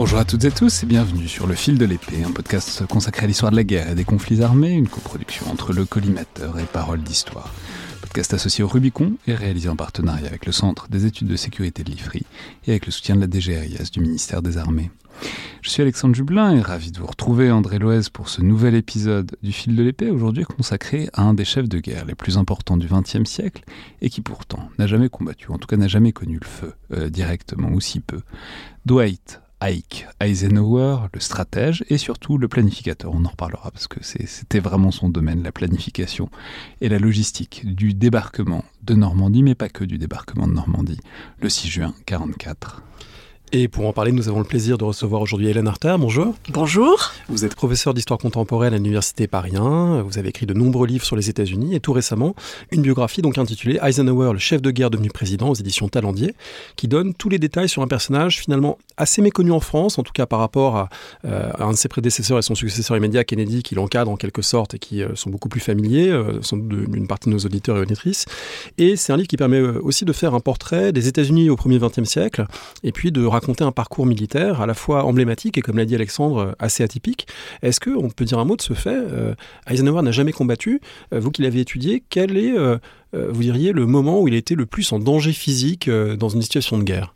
Bonjour à toutes et tous et bienvenue sur Le Fil de l'Épée, un podcast consacré à l'histoire de la guerre et des conflits armés, une coproduction entre le collimateur et Parole d'Histoire. Podcast associé au Rubicon et réalisé en partenariat avec le Centre des études de sécurité de l'IFRI et avec le soutien de la DGRIS du ministère des Armées. Je suis Alexandre Jublin et ravi de vous retrouver, André Loez, pour ce nouvel épisode du Fil de l'Épée, aujourd'hui consacré à un des chefs de guerre les plus importants du XXe siècle et qui pourtant n'a jamais combattu, en tout cas n'a jamais connu le feu, euh, directement ou si peu. Dwight Ike Eisenhower, le stratège et surtout le planificateur. On en reparlera parce que c'était vraiment son domaine, la planification et la logistique du débarquement de Normandie, mais pas que du débarquement de Normandie, le 6 juin 1944. Et pour en parler, nous avons le plaisir de recevoir aujourd'hui Hélène Arter. Bonjour. Bonjour. Vous êtes professeur d'histoire contemporaine à l'université Paris 1. Vous avez écrit de nombreux livres sur les États-Unis et tout récemment une biographie donc intitulée Eisenhower, le chef de guerre devenu président aux éditions Talendier, qui donne tous les détails sur un personnage finalement assez méconnu en France, en tout cas par rapport à, euh, un de ses prédécesseurs et son successeur immédiat, Kennedy, qui l'encadre en quelque sorte et qui euh, sont beaucoup plus familiers, euh, sans doute d'une partie de nos auditeurs et auditrices. Et c'est un livre qui permet aussi de faire un portrait des États-Unis au premier XXe siècle et puis de raconter un parcours militaire à la fois emblématique et, comme l'a dit Alexandre, assez atypique. Est-ce qu'on peut dire un mot de ce fait euh, Eisenhower n'a jamais combattu. Euh, vous qui l'avez étudié, quel est, euh, vous diriez, le moment où il était le plus en danger physique dans une situation de guerre?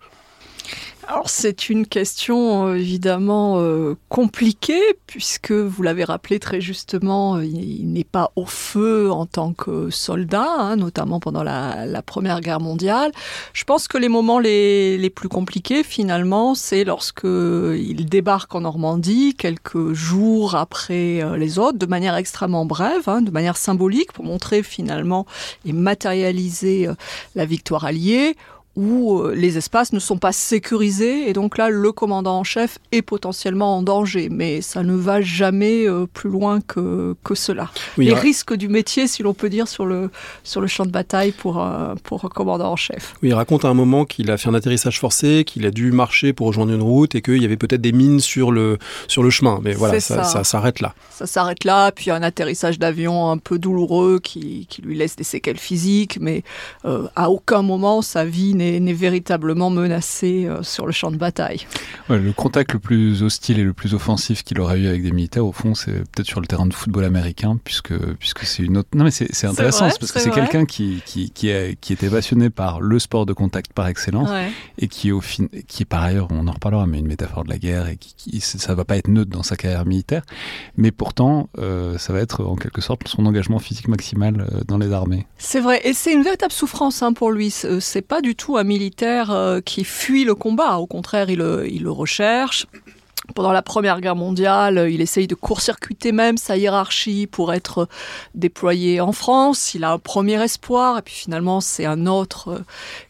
Alors c'est une question euh, évidemment euh, compliquée puisque vous l'avez rappelé très justement, euh, il, n'est pas au feu en tant que soldat, hein, notamment pendant la, Première Guerre mondiale. Je pense que les moments les, plus compliqués finalement, c'est lorsque il débarque en Normandie quelques jours après les autres, de manière extrêmement brève, hein, de manière symbolique pour montrer finalement et matérialiser la victoire alliée où euh, les espaces ne sont pas sécurisés et donc là le commandant en chef est potentiellement en danger mais ça ne va jamais euh, plus loin que, que cela. les risques du métier si l'on peut dire sur le, sur le champ de bataille pour, un, pour un commandant en chef. Oui, il raconte à un moment qu'il a fait un atterrissage forcé, qu'il a dû marcher pour rejoindre une route et qu'il y avait peut-être des mines sur le, sur le chemin mais voilà ça, ça. s'arrête là. Ça s'arrête là puis un atterrissage d'avion un peu douloureux qui, qui, lui laisse des séquelles physiques mais euh, à aucun moment sa vie n'est véritablement menacé euh, sur le champ de bataille. le contact le plus hostile et le plus offensif qu'il aurait eu avec des militaires, au fond, c'est peut-être sur le terrain de football américain, puisque, puisque c'est une autre... Non mais c'est intéressant, parce que c'est quelqu'un qui, qui, qui, qui, était passionné par le sport de contact par excellence, et qui, au fin... qui par ailleurs, on en reparlera, mais une métaphore de la guerre, et qui, ça va pas être neutre dans sa carrière militaire, mais pourtant, euh, ça va être en quelque sorte son engagement physique maximal euh, dans les armées. C'est vrai, et c'est une véritable souffrance hein, pour lui. C'est pas du tout un militaire euh, qui fuit le combat. Au contraire, il, il le recherche. Pendant la Première Guerre mondiale, il essaye de court-circuiter même sa hiérarchie pour être déployé en France. Il a un premier espoir et puis finalement c'est un autre euh,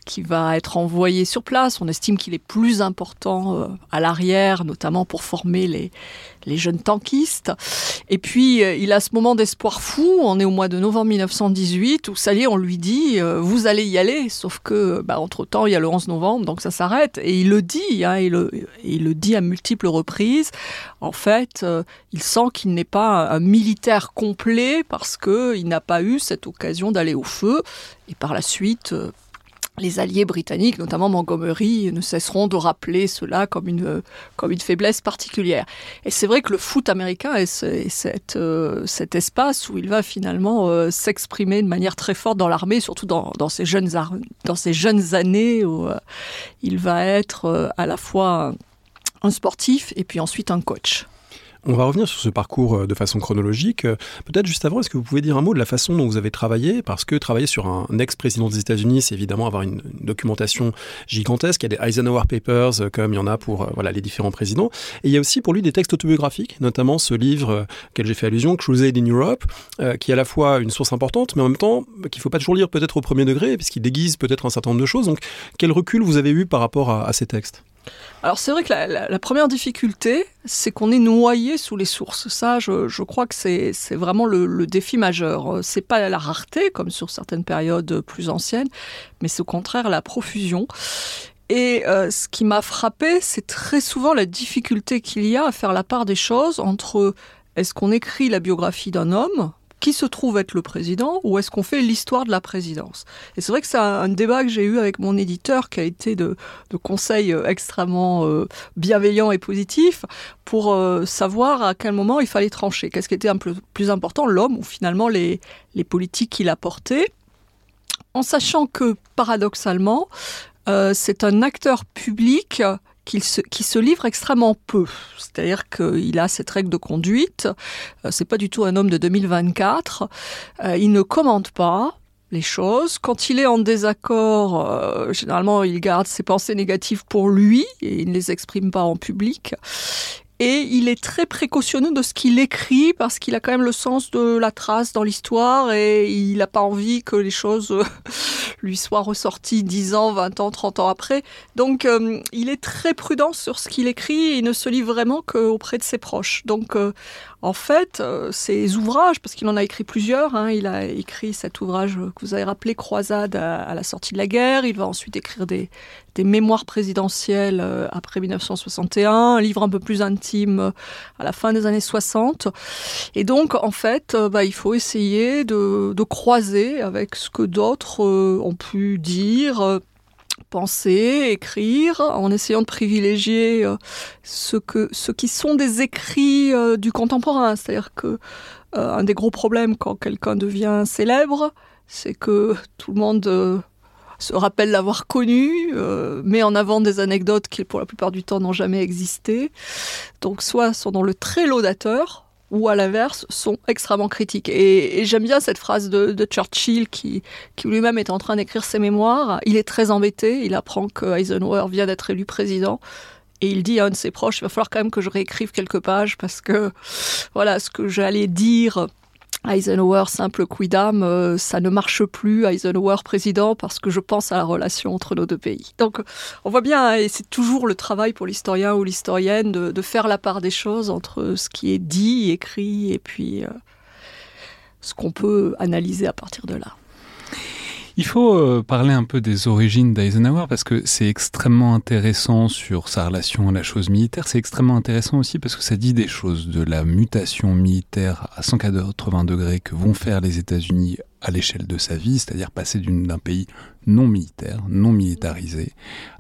qui va être envoyé sur place. On estime qu'il est plus important euh, à l'arrière, notamment pour former les, jeunes tankistes. Et puis, euh, il a ce moment d'espoir fou. On est au mois de novembre 1918 où, est, on lui dit euh, Vous allez y aller. Sauf que, bah, entre-temps, il y a le 11 novembre, donc ça s'arrête. Et il le dit, hein, il le dit à multiples reprises. En fait, il sent qu'il n'est pas un militaire complet parce qu'il n'a pas eu cette occasion d'aller au feu. Et par la suite, les alliés britanniques, notamment Montgomery, ne cesseront de rappeler cela comme une, comme une faiblesse particulière. Et c'est vrai que le foot américain est, euh, cet espace où il va finalement euh, s'exprimer de manière très forte dans l'armée, surtout dans, dans, ces jeunes dans jeunes années où euh, il va être à la fois un sportif et puis ensuite un coach. On va revenir sur ce parcours euh, de façon chronologique. Euh, peut-être juste avant, est-ce que vous pouvez dire un mot de la façon dont vous avez travaillé? Parce que travailler sur un ex-président des États-Unis, c'est évidemment avoir une, documentation gigantesque. Il y a des Eisenhower Papers, euh, comme il y en a pour voilà, les différents présidents. Et il y a aussi pour lui des textes autobiographiques, notamment ce livre auquel j'ai fait allusion, Crusade in Europe, qui est à la fois une source importante, mais en même temps qu'il ne faut pas toujours lire peut-être au premier degré, puisqu'il déguise peut-être un certain nombre de choses. Donc, quel recul vous avez eu par rapport à ces textes? Alors c'est vrai que la, première difficulté, c'est qu'on est noyé sous les sources. Ça, je, crois que c'est vraiment le, défi majeur. C'est pas la rareté, comme sur certaines périodes plus anciennes, mais c'est au contraire la profusion. Et euh, ce qui m'a frappé, c'est très souvent la difficulté qu'il y a à faire la part des choses entre est-ce qu'on écrit la biographie d'un homme, qui se trouve être le président ou est-ce qu'on fait l'histoire de la présidence Et c'est vrai que c'est un, débat que j'ai eu avec mon éditeur qui a été de, conseils euh, extrêmement euh, bienveillants et positifs pour euh, savoir à quel moment il fallait trancher. Qu'est-ce qui était un peu plus important, l'homme ou finalement les, politiques qu'il a portées en sachant que paradoxalement, c'est un acteur public se, qui se livre extrêmement peu. C'est-à-dire qu'il a cette règle de conduite. Euh, c'est pas du tout un homme de 2024. Euh, il ne commente pas les choses. Quand il est en désaccord, euh, généralement, il garde ses pensées négatives pour lui et il ne les exprime pas en public. Et il est très précautionneux de ce qu'il écrit parce qu'il a quand même le sens de la trace dans l'histoire et il n'a pas envie que les choses lui soient ressorties 10 ans, 20 ans, 30 ans après. Donc euh, il est très prudent sur ce qu'il écrit et il ne se livre vraiment qu'auprès de ses proches. Donc euh, en fait, euh, ces ouvrages, parce qu'il en a écrit plusieurs, hein, il a écrit cet ouvrage que vous avez rappelé, Croisade à, la sortie de la guerre, il va ensuite écrire des, mémoires présidentielles euh, après 1961, un livre un peu plus intime euh, à la fin des années 60. Et donc, en fait, bah, il faut essayer de, de, croiser avec ce que d'autres ont pu dire penser, écrire, en essayant de privilégier euh, ce, que, ce qui sont des écrits euh, du contemporain. C'est-à-dire que euh, un des gros problèmes quand quelqu'un devient célèbre, c'est que tout le monde se rappelle l'avoir connu, met en avant des anecdotes qui, pour la plupart du temps, n'ont jamais existé. Donc, soit sont dans le très laudateur, ou à l'inverse sont extrêmement critiques. Et, j'aime bien cette phrase de, Churchill qui, lui-même est en train d'écrire ses mémoires. Il est très embêté, il apprend que Eisenhower vient d'être élu président. Et il dit à un de ses proches, il va falloir quand même que je réécrive quelques pages parce que voilà ce que j'allais dire Eisenhower, simple quidam, euh, ça ne marche plus, Eisenhower président, parce que je pense à la relation entre nos deux pays. Donc on voit bien, hein, et c'est toujours le travail pour l'historien ou l'historienne de, faire la part des choses entre ce qui est dit, écrit, et puis euh, ce qu'on peut analyser à partir de là. Il faut euh, parler un peu des origines d'Eisenhower parce que c'est extrêmement intéressant sur sa relation à la chose militaire. C'est extrêmement intéressant aussi parce que ça dit des choses de la mutation militaire à 180 degrés que vont faire les États-Unis à l'échelle de sa vie, c'est-à-dire passer d'un pays non militaire, non militarisé,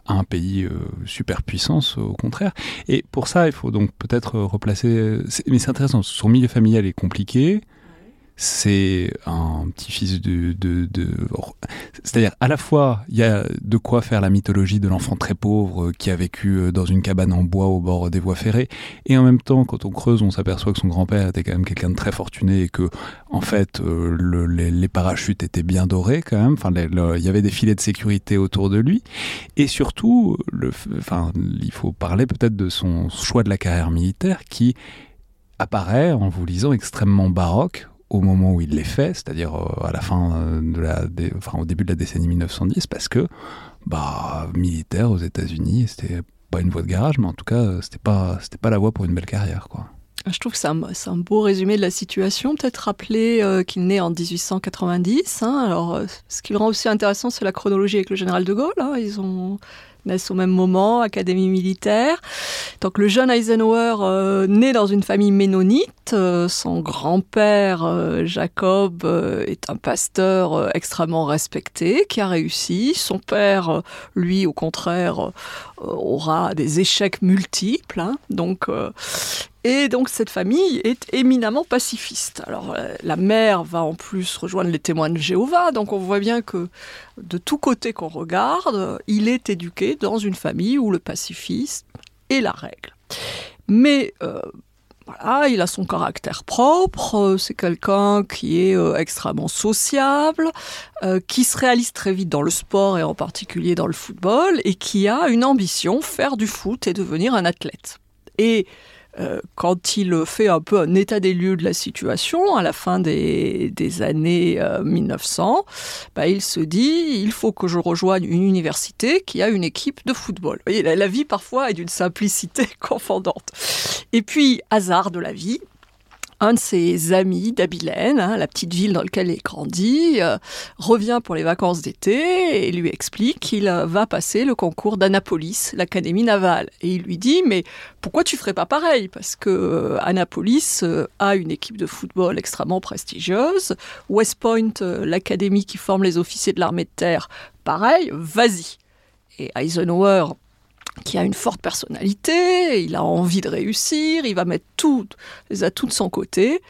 à un pays euh, superpuissance au contraire. Et pour ça, il faut donc peut-être replacer. Mais c'est intéressant. Son milieu familial est compliqué c'est un petit-fils de... de, C'est-à-dire, à la fois, il y a de quoi faire la mythologie de l'enfant très pauvre qui a vécu euh, dans une cabane en bois au bord des voies ferrées, et en même temps, quand on creuse, on s'aperçoit que son grand-père était quand même quelqu'un de très fortuné et que, en fait, euh, les, parachutes étaient bien dorés quand même, enfin, il y avait des filets de sécurité autour de lui, et surtout, enfin, il faut parler peut-être de son choix de la carrière militaire qui apparaît, en vous lisant, extrêmement baroque au moment où il les fait, c'est-à-dire euh, à la fin euh, de la, enfin, au début de la décennie 1910, parce que bah, militaire aux États-Unis, c'était pas une voie de garage, mais en tout cas, c'était pas, c'était pas la voie pour une belle carrière, quoi. Je trouve que c'est un, beau résumé de la situation. Peut-être rappeler qu'il naît en 1890. Hein. Alors, ce qui le rend aussi intéressant, c'est la chronologie avec le général de Gaulle. Hein. Ils ont naissent au même moment, académie militaire. Donc le jeune Eisenhower euh, naît dans une famille ménonite. Euh, son grand-père, euh, Jacob, est un pasteur extrêmement respecté, qui a réussi. Son père, lui, au contraire, aura des échecs multiples. Hein. Donc, et donc cette famille est éminemment pacifiste. Alors euh, la mère va en plus rejoindre les témoins de Jéhovah, donc on voit bien que de tous côtés qu'on regarde, il est éduqué dans une famille où le pacifisme est la règle. Mais euh, voilà, il a son caractère propre, c'est quelqu'un qui est euh, extrêmement sociable, qui se réalise très vite dans le sport et en particulier dans le football, et qui a une ambition, faire du foot et devenir un athlète. Et euh, quand il fait un peu un état des lieux de la situation à la fin des, années 1900, euh, bah, il se dit il faut que je rejoigne une université qui a une équipe de football. la vie parfois est d'une simplicité confondante. Et puis, hasard de la vie, un de ses amis d'Abilène, hein, la petite ville dans laquelle il grandit, euh, revient pour les vacances d'été et lui explique qu'il euh, va passer le concours d'Annapolis, l'académie navale. Et il lui dit mais pourquoi tu ferais pas pareil? Parce que euh, Annapolis a une équipe de football extrêmement prestigieuse, West Point, l'académie qui forme les officiers de l'armée de terre, pareil, vas-y. Et Eisenhower qui a une forte personnalité, il a envie de réussir, il va mettre tout, les atouts de son côté,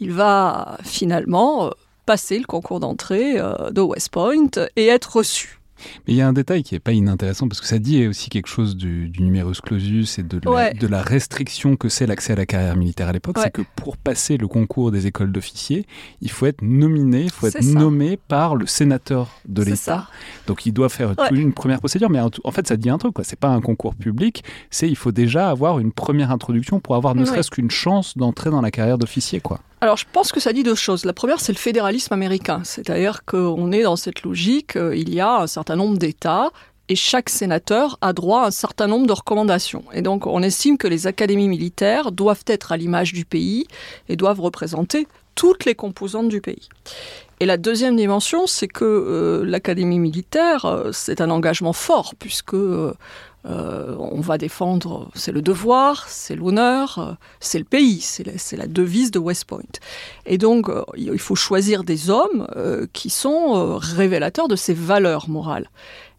il va finalement euh, passer le concours d'entrée euh, de West Point et être reçu. Mais il y a un détail qui n'est pas inintéressant parce que ça dit aussi quelque chose du, numerus clausus et de la, de la restriction que c'est l'accès à la carrière militaire à l'époque. C'est que pour passer le concours des écoles d'officiers, il faut être nominé, il faut être nommé par le sénateur de l'État. Donc il doit faire une première procédure. Mais en, fait, ça dit un truc. Ce n'est pas un concours public. C'est il faut déjà avoir une première introduction pour avoir ne serait-ce qu'une chance d'entrer dans la carrière d'officier. quoi. Alors je pense que ça dit deux choses. La première, c'est le fédéralisme américain. C'est-à-dire qu'on est dans cette logique, euh, il y a un certain nombre d'États et chaque sénateur a droit à un certain nombre de recommandations. Et donc on estime que les académies militaires doivent être à l'image du pays et doivent représenter toutes les composantes du pays. Et la deuxième dimension, c'est que euh, l'académie militaire, euh, c'est un engagement fort, puisque on va défendre, c'est le devoir, c'est l'honneur, euh, c'est le pays, c'est la, devise de West Point. Et donc, euh, il faut choisir des hommes qui sont révélateurs de ces valeurs morales.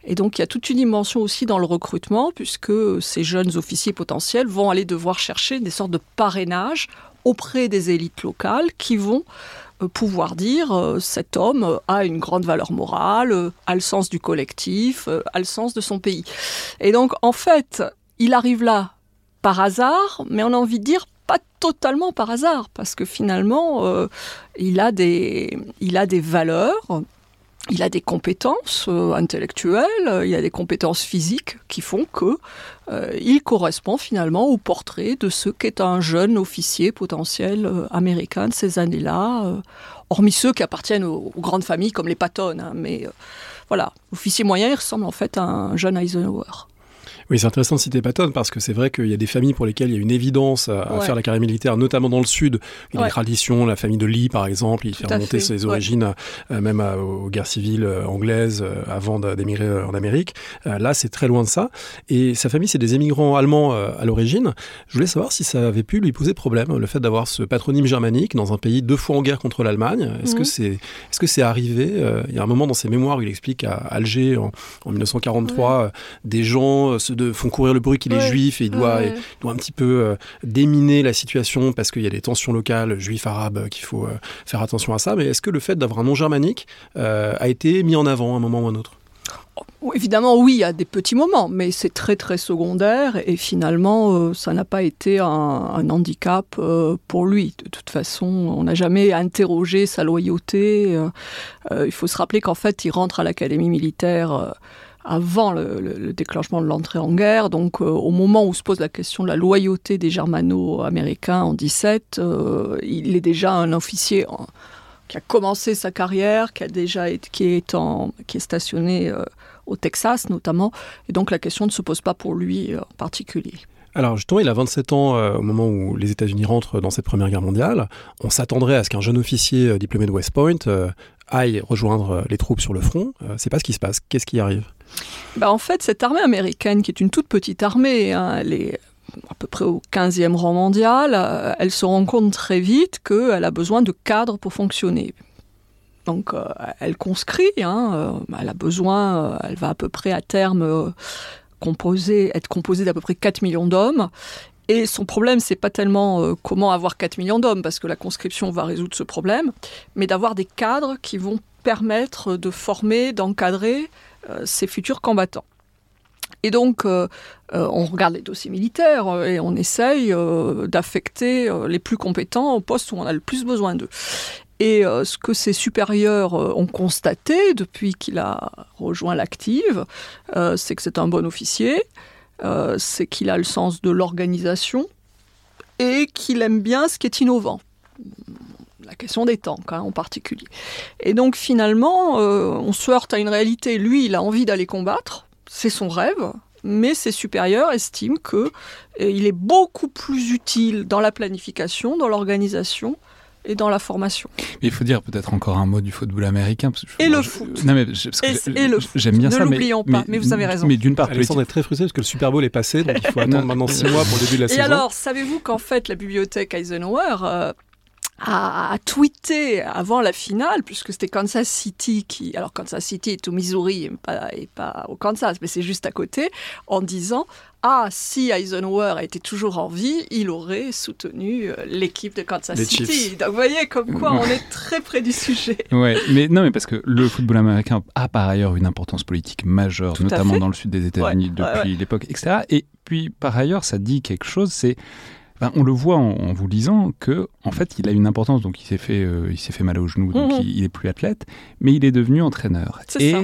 Et donc, il y a toute une dimension aussi dans le recrutement, puisque ces jeunes officiers potentiels vont aller devoir chercher des sortes de parrainage auprès des élites locales qui vont euh, pouvoir dire euh, cet homme a une grande valeur morale, euh, a le sens du collectif, a le sens de son pays. Et donc en fait, il arrive là par hasard, mais on a envie de dire pas totalement par hasard, parce que finalement, il, a des, il a des valeurs il a des compétences euh, intellectuelles, euh, il a des compétences physiques qui font que euh, il correspond finalement au portrait de ce qu'est un jeune officier potentiel américain de ces années-là, hormis ceux qui appartiennent aux, grandes familles comme les Patton. Hein, mais voilà, officier moyen, il ressemble en fait à un jeune Eisenhower. Oui, c'est intéressant de citer Patton parce que c'est vrai qu'il y a des familles pour lesquelles il y a une évidence à, faire la carrière militaire, notamment dans le sud. Il y a des traditions, la famille de Lee par exemple, il fait remonter ses origines euh, même aux guerres civiles euh, anglaises euh, avant d'émigrer en Amérique. là, c'est très loin de ça. Et sa famille, c'est des émigrants allemands à l'origine. Je voulais savoir si ça avait pu lui poser problème, le fait d'avoir ce patronyme germanique dans un pays deux fois en guerre contre l'Allemagne. Est-ce que mhm. c'est est-ce que c'est arrivé Il y a un moment dans ses mémoires où il explique à Alger en, en 1943, des gens se font courir le bruit qu'il est juif et il doit, doit un petit peu euh, déminer la situation parce qu'il y a des tensions locales juifs-arabes euh, qu'il faut euh, faire attention à ça. Mais est-ce que le fait d'avoir un nom germanique a été mis en avant à un moment ou à un autre? Oh, Évidemment, oui, il y a des petits moments, mais c'est très très secondaire et finalement, ça n'a pas été un, handicap pour lui. De toute façon, on n'a jamais interrogé sa loyauté. il faut se rappeler qu'en fait, il rentre à l'académie militaire avant le, déclenchement de l'entrée en guerre. Donc, euh, au moment où se pose la question de la loyauté des Germano-américains en 17, euh, il est déjà un officier qui a commencé sa carrière, qui a déjà qui est en, qui est stationné euh, au Texas notamment, et donc la question ne se pose pas pour lui en particulier. Alors justement, il a 27 ans au moment où les États-Unis rentrent dans cette Première Guerre mondiale. On s'attendrait à ce qu'un jeune officier diplômé de West Point aille rejoindre les troupes sur le front. c'est pas ce qui se passe. Qu'est-ce qui arrive? Bah, En fait, cette armée américaine, qui est une toute petite armée, hein, elle est à peu près au 15e rang mondial, elle se rend compte très vite qu'elle a besoin de cadres pour fonctionner. Donc elle conscrit, hein, elle a besoin, elle va à peu près à terme être composé d'à peu près 4 millions d'hommes. Et son problème, c'est pas tellement euh, comment avoir 4 millions d'hommes, parce que la conscription va résoudre ce problème, mais d'avoir des cadres qui vont permettre de former, d'encadrer euh, ces futurs combattants. Et donc, euh, on regarde les dossiers militaires et on essaye d'affecter les plus compétents au poste où on a le plus besoin d'eux. Et ce que ses supérieurs ont constaté depuis qu'il a rejoint l'active, c'est que c'est un bon officier, c'est qu'il a le sens de l'organisation et qu'il aime bien ce qui est innovant. La question des tanks hein, en particulier. Et donc finalement, on se heurte à une réalité. Lui, il a envie d'aller combattre, c'est son rêve, mais ses supérieurs estiment qu'il est beaucoup plus utile dans la planification, dans l'organisation, et dans la formation. il faut dire peut-être encore un mot du football américain. et le foot. Non, mais et, le foot. J'aime bien ne ça. Ne l'oublions pas, mais, vous avez raison. Mais d'une part, Alexandre est très frustré parce que le Super Bowl est passé, donc il faut attendre maintenant six mois pour le début de la et saison. Et alors, savez-vous qu'en fait, la bibliothèque Eisenhower euh, a, tweeté avant la finale, puisque c'était Kansas City qui. Alors, Kansas City est au Missouri et pas, et pas au Kansas, mais c'est juste à côté, en disant ah, si Eisenhower était toujours en vie, il aurait soutenu euh, l'équipe de Kansas City. Donc vous voyez comme quoi on est très près du sujet. Ouais, mais non, mais parce que le football américain a par ailleurs une importance politique majeure, notamment dans le sud des États-Unis depuis l'époque, etc. Et puis par ailleurs, ça dit quelque chose, c'est on le voit en, vous lisant que en fait il a une importance donc il s'est fait euh, il s'est fait mal au genou donc mhm. il, est plus athlète mais il est devenu entraîneur et ça.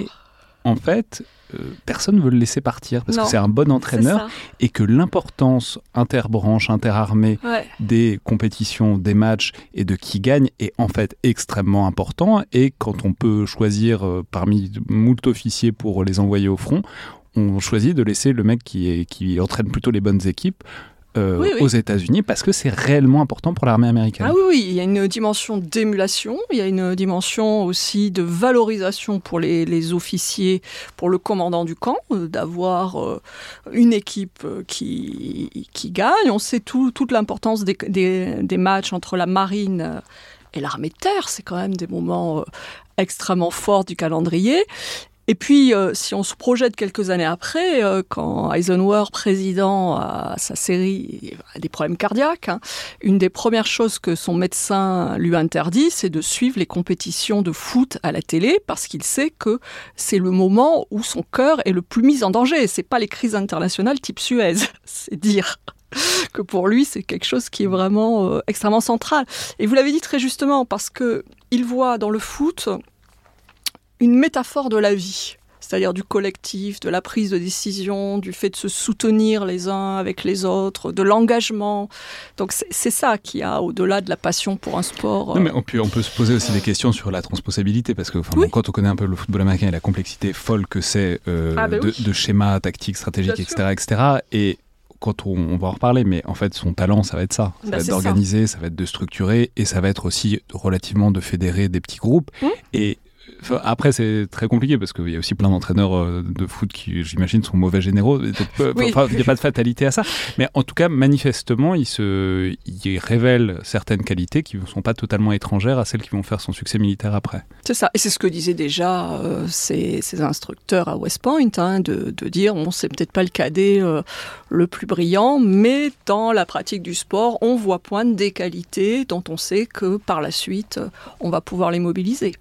En fait euh, personne ne veut le laisser partir parce que c'est un bon entraîneur et que l'importance interbranche, interarmée des compétitions, des matchs et de qui gagne est en fait extrêmement important. Et quand on peut choisir euh, parmi moult officiers pour les envoyer au front, on choisit de laisser le mec qui, est, qui entraîne plutôt les bonnes équipes euh, aux États-Unis parce que c'est réellement important pour l'armée américaine. Ah oui, oui, il y a une dimension d'émulation, il y a une dimension aussi de valorisation pour les, officiers, pour le commandant du camp, euh, d'avoir euh, une équipe qui, qui gagne. On sait tout, toute l'importance des, des, matchs entre la marine et l'armée de terre, c'est quand même des moments extrêmement forts du calendrier. Et puis, euh, si on se projette quelques années après, euh, quand Eisenhower, président, a sa série, a des problèmes cardiaques, hein, une des premières choses que son médecin lui interdit, c'est de suivre les compétitions de foot à la télé, parce qu'il sait que c'est le moment où son cœur est le plus mis en danger. C'est pas les crises internationales type Suez, c'est dire que pour lui, c'est quelque chose qui est vraiment euh, extrêmement central. Et vous l'avez dit très justement, parce que il voit dans le foot une métaphore de la vie, c'est-à-dire du collectif, de la prise de décision, du fait de se soutenir les uns avec les autres, de l'engagement. Donc c'est ça qui a au-delà de la passion pour un sport. Non, mais on peut, on peut se poser aussi des questions sur la transposabilité, parce que quand on connaît un peu le football américain et la complexité folle que c'est euh, ah, ben de, schémas tactiques, stratégiques, etc., etc., et quand on, va en reparler, mais en fait, son talent, ça va être ça. Ça bah, va être d'organiser, ça. va être de structurer, et ça va être aussi relativement de fédérer des petits groupes. Mmh. Et après, c'est très compliqué parce qu'il y a aussi plein d'entraîneurs euh, de foot qui, j'imagine, sont mauvais généraux. il n'y a pas de fatalité à ça. Mais en tout cas, manifestement, il, se, il révèle certaines qualités qui ne sont pas totalement étrangères à celles qui vont faire son succès militaire après. C'est ça. Et c'est ce que disaient déjà euh, ces, instructeurs à West Point, hein, de, dire, bon, c'est peut-être pas le cadet euh, le plus brillant, mais dans la pratique du sport, on voit poindre des qualités dont on sait que par la suite, on va pouvoir les mobiliser.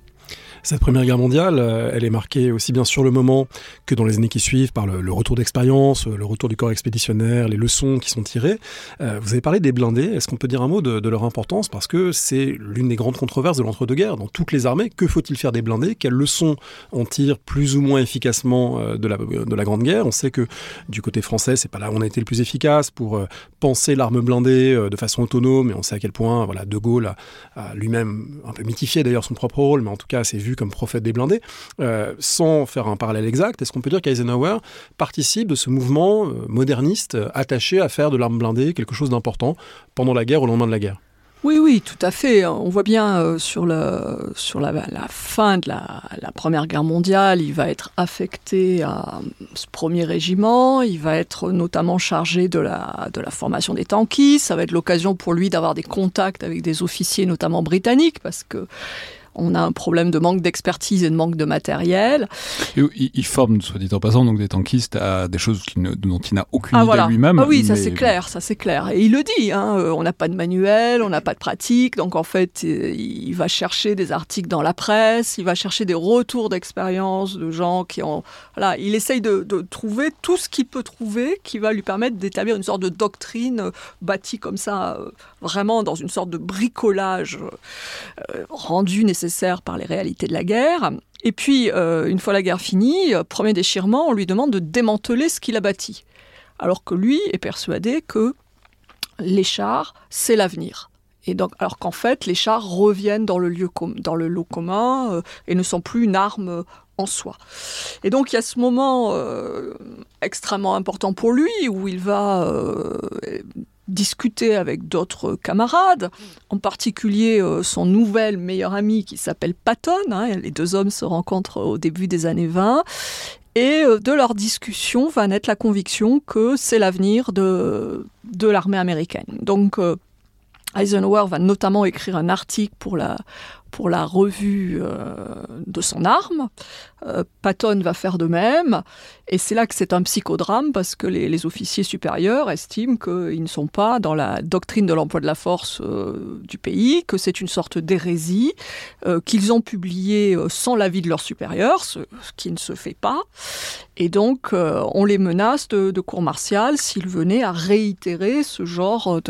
Cette Première Guerre mondiale, euh, elle est marquée aussi bien sur le moment que dans les années qui suivent par le, retour d'expérience, le retour du corps expéditionnaire, les leçons qui sont tirées. Euh, vous avez parlé des blindés. Est-ce qu'on peut dire un mot de, leur importance? Parce que c'est l'une des grandes controverses de l'entre-deux-guerres. Dans toutes les armées, que faut-il faire des blindés? Quelles leçons on tire plus ou moins efficacement euh, de la, de la Grande Guerre? On sait que du côté français, c'est pas là où on a été le plus efficace pour penser l'arme blindée de façon autonome. Et on sait à quel point voilà, De Gaulle a, a lui-même un peu mythifié d'ailleurs son propre rôle, mais en tout cas, c'est vu comme prophète des blindés. sans faire un parallèle exact, est-ce qu'on peut dire qu'Eisenhower participe de ce mouvement moderniste attaché à faire de l'arme blindée quelque chose d'important pendant la guerre, au lendemain de la guerre? Oui, oui, tout à fait. On voit bien euh, sur, la, fin de la, Première Guerre mondiale, il va être affecté à ce premier régiment, il va être notamment chargé de la, de la formation des tankistes, ça va être l'occasion pour lui d'avoir des contacts avec des officiers, notamment britanniques, parce que on a un problème de manque d'expertise et de manque de matériel. il, forme, soit dit en passant, donc des tankistes à des choses dont il n'a aucune ah, idée lui-même. Ah oui, ça c'est clair, ça c'est clair. Et il le dit, hein, euh, on n'a pas de manuel, on n'a pas de pratique, donc en fait, euh, il va chercher des articles dans la presse, il va chercher des retours d'expérience de gens qui ont... Voilà, il essaye de, trouver tout ce qu'il peut trouver qui va lui permettre d'établir une sorte de doctrine euh, bâtie comme ça, vraiment dans une sorte de bricolage rendu nécessaire par les réalités de la guerre. Et puis, euh, une fois la guerre finie, euh, premier déchirement, on lui demande de démanteler ce qu'il a bâti. Alors que lui est persuadé que les chars, c'est l'avenir. Et donc, alors qu'en fait, les chars reviennent dans le, lieu dans le lot commun euh, et ne sont plus une arme en soi. Et donc il y a ce moment extrêmement important pour lui où il va discuter avec d'autres camarades, en particulier euh, son nouvel meilleur ami qui s'appelle Patton. Hein, les deux hommes se rencontrent au début des années 20. Et euh, de leur discussion va naître la conviction que c'est l'avenir de, de l'armée américaine. Donc euh, Eisenhower va notamment écrire un article pour la, pour la revue de son arme. Patton va faire de même. Et c'est là que c'est un psychodrame parce que les, officiers supérieurs estiment qu'ils ne sont pas dans la doctrine de l'emploi de la force euh, du pays, que c'est une sorte d'hérésie, euh, qu'ils ont publié euh, sans l'avis de leurs supérieurs, ce, qui ne se fait pas. Et donc, on les menace de, de cour martiale s'ils venaient à réitérer ce genre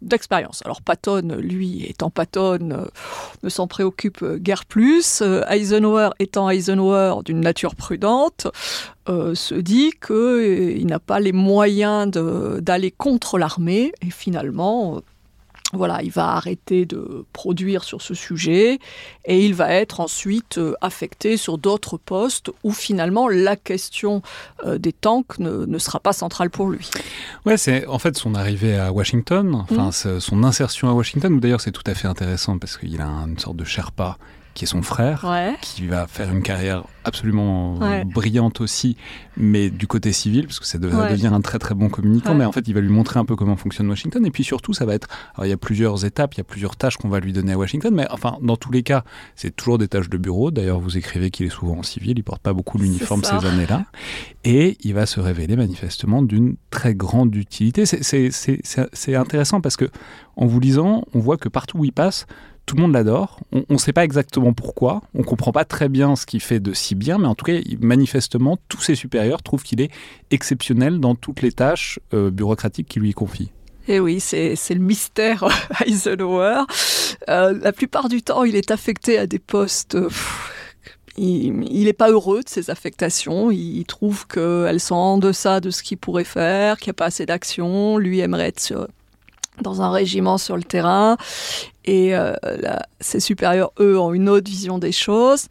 d'expérience. Alors Patton, lui, étant Patton, ne s'en préoccupe guère plus. Eisenhower étant Eisenhower d'une nature prudente, euh, se dit qu'il euh, n'a pas les moyens d'aller contre l'armée et finalement, euh, voilà, il va arrêter de produire sur ce sujet et il va être ensuite affecté sur d'autres postes où finalement la question des tanks ne, sera pas centrale pour lui. Ouais, c'est en fait son arrivée à Washington, enfin mmh. son insertion à Washington, où d'ailleurs c'est tout à fait intéressant parce qu'il a une sorte de Sherpa qui est son frère, qui va faire une carrière absolument brillante aussi, mais du côté civil, parce que ça, devient un très très bon communicant, mais en fait il va lui montrer un peu comment fonctionne Washington, et puis surtout ça va être, alors il y a plusieurs étapes, il y a plusieurs tâches qu'on va lui donner à Washington, mais enfin dans tous les cas c'est toujours des tâches de bureau, d'ailleurs vous écrivez qu'il est souvent en civil, il porte pas beaucoup l'uniforme ces années-là, et il va se révéler manifestement d'une très grande utilité. C'est intéressant parce que en vous lisant, on voit que partout où il passe, tout le monde l'adore. On ne sait pas exactement pourquoi. On ne comprend pas très bien ce qu'il fait de si bien, mais en tout cas, manifestement, tous ses supérieurs trouvent qu'il est exceptionnel dans toutes les tâches euh, bureaucratiques qu'il lui confie. Et eh oui, c'est le mystère Eisenhower. Euh, la plupart du temps, il est affecté à des postes. il n'est pas heureux de ses affectations. Il trouve qu'elles sont en deçà de ce qu'il pourrait faire, qu'il n'y a pas assez d'action. Lui aimerait être dans un régiment sur le terrain. Et euh, ses supérieurs, eux, ont une autre vision des choses.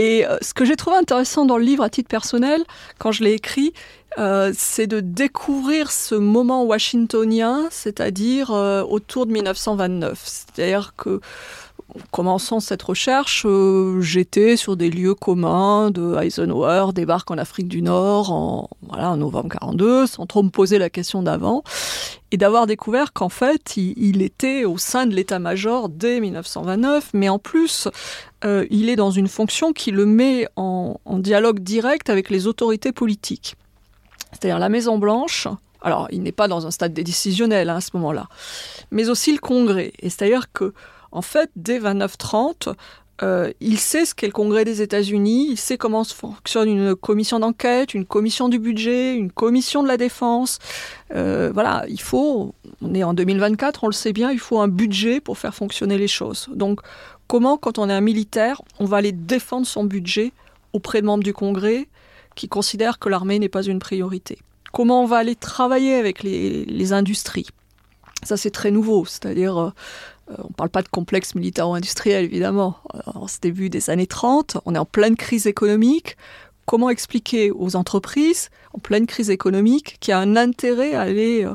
Et euh, ce que j'ai trouvé intéressant dans le livre à titre personnel, quand je l'ai écrit, euh, c'est de découvrir ce moment washingtonien, c'est-à-dire autour de 1929. C'est-à-dire que en commençant cette recherche, euh, j'étais sur des lieux communs de Eisenhower, débarque en Afrique du Nord en, voilà, en novembre 42, sans trop me poser la question d'avant, et d'avoir découvert qu'en fait, il, était au sein de l'état-major dès 1929, mais en plus, euh, il est dans une fonction qui le met en, dialogue direct avec les autorités politiques. C'est-à-dire la Maison-Blanche, alors il n'est pas dans un stade décisionnel hein, à ce moment-là, mais aussi le Congrès. Et c'est-à-dire que en fait, dès 29-30, euh, il sait ce qu'est le Congrès des États-Unis, il sait comment fonctionne une commission d'enquête, une commission du budget, une commission de la défense. Euh, voilà, il faut, on est en 2024, on le sait bien, il faut un budget pour faire fonctionner les choses. Donc, comment, quand on est un militaire, on va aller défendre son budget auprès de membres du Congrès qui considèrent que l'armée n'est pas une priorité? Comment on va aller travailler avec les industries? Ça, c'est très nouveau, c'est-à-dire, euh, on ne parle pas de complexe militaro-industriel, évidemment. En ce début des années 30, on est en pleine crise économique. Comment expliquer aux entreprises, en pleine crise économique, qu'il y a un intérêt à aller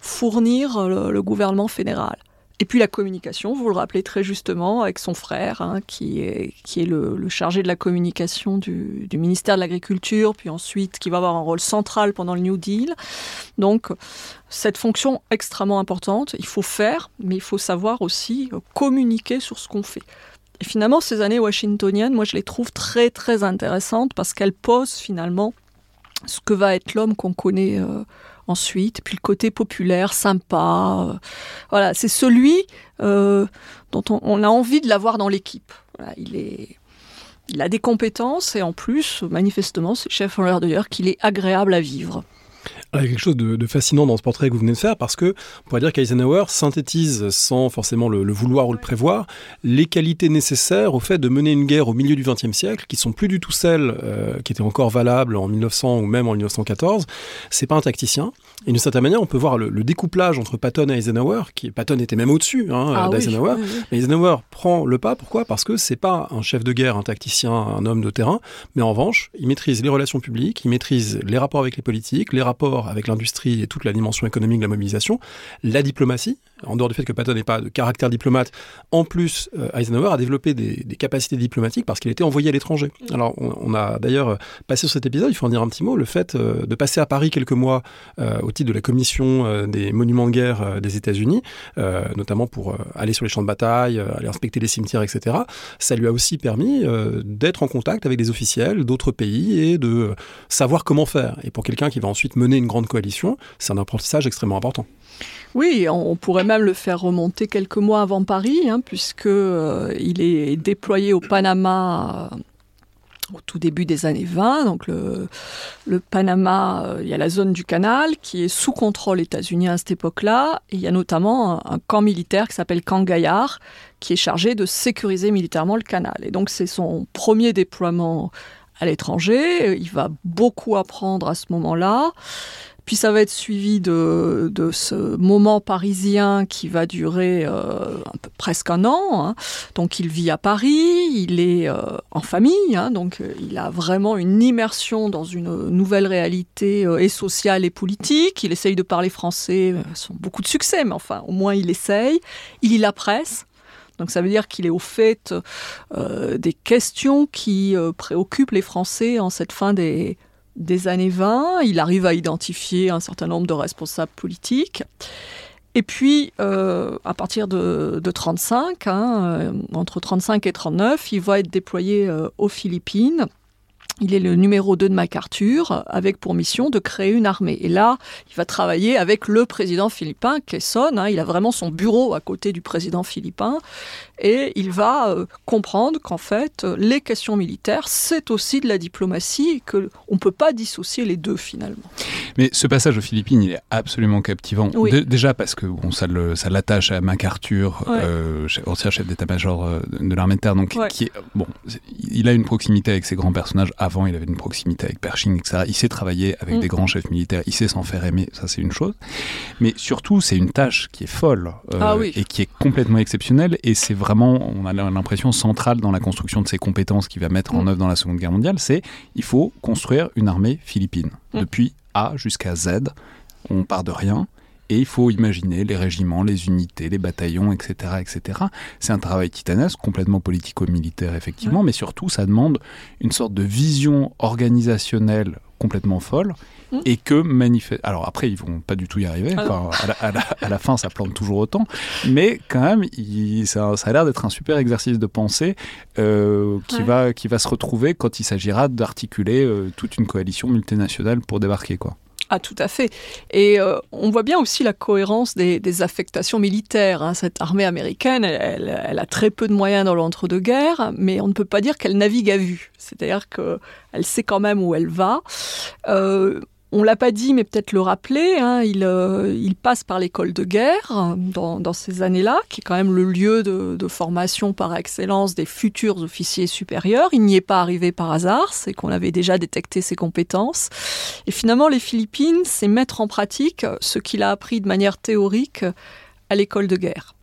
fournir le gouvernement fédéral? Et puis la communication, vous le rappelez très justement, avec son frère, hein, qui est, qui est le, chargé de la communication du, ministère de l'Agriculture, puis ensuite qui va avoir un rôle central pendant le New Deal. Donc, cette fonction extrêmement importante, il faut faire, mais il faut savoir aussi communiquer sur ce qu'on fait. Et finalement, ces années washingtoniennes, moi, je les trouve très, très intéressantes parce qu'elles posent finalement ce que va être l'homme qu'on connaît. Euh, ensuite, puis le côté populaire, sympa. Euh, voilà, c'est celui euh, dont on, a envie de l'avoir dans l'équipe. il est, il a des compétences et en plus, manifestement, c'est chef en l'air d'ailleurs qu'il est agréable à vivre. Il y a quelque chose de, fascinant dans ce portrait que vous venez de faire parce que on pourrait dire qu'Eisenhower synthétise sans forcément le, vouloir ou le prévoir les qualités nécessaires au fait de mener une guerre au milieu du XXe siècle qui sont plus du tout celles euh, qui étaient encore valables en 1900 ou même en 1914. C'est pas un tacticien. Et d'une certaine manière, on peut voir le, découplage entre Patton et Eisenhower, qui Patton était même au-dessus hein, ah d'Eisenhower. Mais Eisenhower prend le pas. Pourquoi? Parce que c'est pas un chef de guerre, un tacticien, un homme de terrain, mais en revanche, il maîtrise les relations publiques, il maîtrise les rapports avec les politiques, les rapport avec l'industrie et toute la dimension économique de la mobilisation, la diplomatie, en dehors du fait que Patton n'est pas de caractère diplomate, en plus, euh, Eisenhower a développé des, capacités diplomatiques parce qu'il était envoyé à l'étranger. Mm. Alors, on, a d'ailleurs euh, passé sur cet épisode, il faut en dire un petit mot, le fait euh, de passer à Paris quelques mois au titre de la commission des monuments de guerre des États-Unis, notamment pour aller sur les champs de bataille, aller inspecter les cimetières, etc. Ça lui a aussi permis d'être en contact avec des officiels d'autres pays et de savoir comment faire. Et pour quelqu'un qui va ensuite mener une grande coalition, c'est un apprentissage extrêmement important. Oui, on pourrait même le faire remonter quelques mois avant Paris, hein, puisque euh, il est déployé au Panama euh, au tout début des années 20. Donc le, Panama, euh, il y a la zone du canal qui est sous contrôle états-unien à cette époque-là. il y a notamment un, camp militaire qui s'appelle Camp Gaillard, qui est chargé de sécuriser militairement le canal. Et donc c'est son premier déploiement à l'étranger. Il va beaucoup apprendre à ce moment-là. Puis ça va être suivi de, ce moment parisien qui va durer euh, presque un an. Hein. Donc il vit à Paris, il est euh, en famille, hein. donc euh, il a vraiment une immersion dans une nouvelle réalité et sociale et politique. Il essaye de parler français sans beaucoup de succès, mais enfin au moins il essaye. Il lit la presse. Donc ça veut dire qu'il est au fait des questions qui préoccupent les Français en cette fin des des années 20. Il arrive à identifier un certain nombre de responsables politiques. Et puis, euh, à partir de, de 35, hein, euh, entre 35 et 39, il va être déployé euh, aux Philippines il est le numéro 2 de MacArthur, avec pour mission de créer une armée. Et là, il va travailler avec le président philippin, Kesson. Hein. il a vraiment son bureau à côté du président philippin. Et il va euh, comprendre qu'en fait, les questions militaires, c'est aussi de la diplomatie et qu'on ne peut pas dissocier les deux finalement. Mais ce passage aux Philippines, il est absolument captivant. déjà parce que bon, ça, l'attache à MacArthur, euh, ancien chef d'état-major euh, de l'armée de terre, donc qui est, bon, il a une proximité avec ses grands personnages avant, il avait une proximité avec Pershing, etc. Il sait travailler avec mm. des grands chefs militaires, il sait s'en faire aimer, ça c'est une chose. Mais surtout, c'est une tâche qui est folle euh, ah et qui est complètement exceptionnelle. Et c'est vraiment, on a l'impression, centrale dans la construction de ses compétences qu'il va mettre en mm. œuvre dans la Seconde Guerre mondiale, c'est il faut construire une armée philippine. Mm. Depuis A jusqu'à Z, on part de rien. Et il faut imaginer les régiments, les unités, les bataillons, etc. etc. C'est un travail titanesque, complètement politico-militaire, effectivement, mais surtout, ça demande une sorte de vision organisationnelle complètement folle mmh. et que manifeste. Alors après, ils vont pas du tout y arriver. Ah à, la, fin, ça plante toujours autant. Mais quand même, ça, a l'air d'être un super exercice de pensée euh, qui, va, qui va se retrouver quand il s'agira d'articuler euh, toute une coalition multinationale pour débarquer. quoi. Ah, tout à fait. Et euh, on voit bien aussi la cohérence des, affectations militaires. Hein. Cette armée américaine, elle, a très peu de moyens dans l'entre-deux-guerres, mais on ne peut pas dire qu'elle navigue à vue. C'est-à-dire qu'elle sait quand même où elle va. Euh, on l'a pas dit, mais peut-être le rappeler, hein, euh, il, passe par l'école de guerre dans, ces années-là, qui est quand même le lieu de, formation par excellence des futurs officiers supérieurs. Il n'y est pas arrivé par hasard, c'est qu'on avait déjà détecté ses compétences. Et finalement, les Philippines, c'est mettre en pratique ce qu'il a appris de manière théorique à l'école de guerre.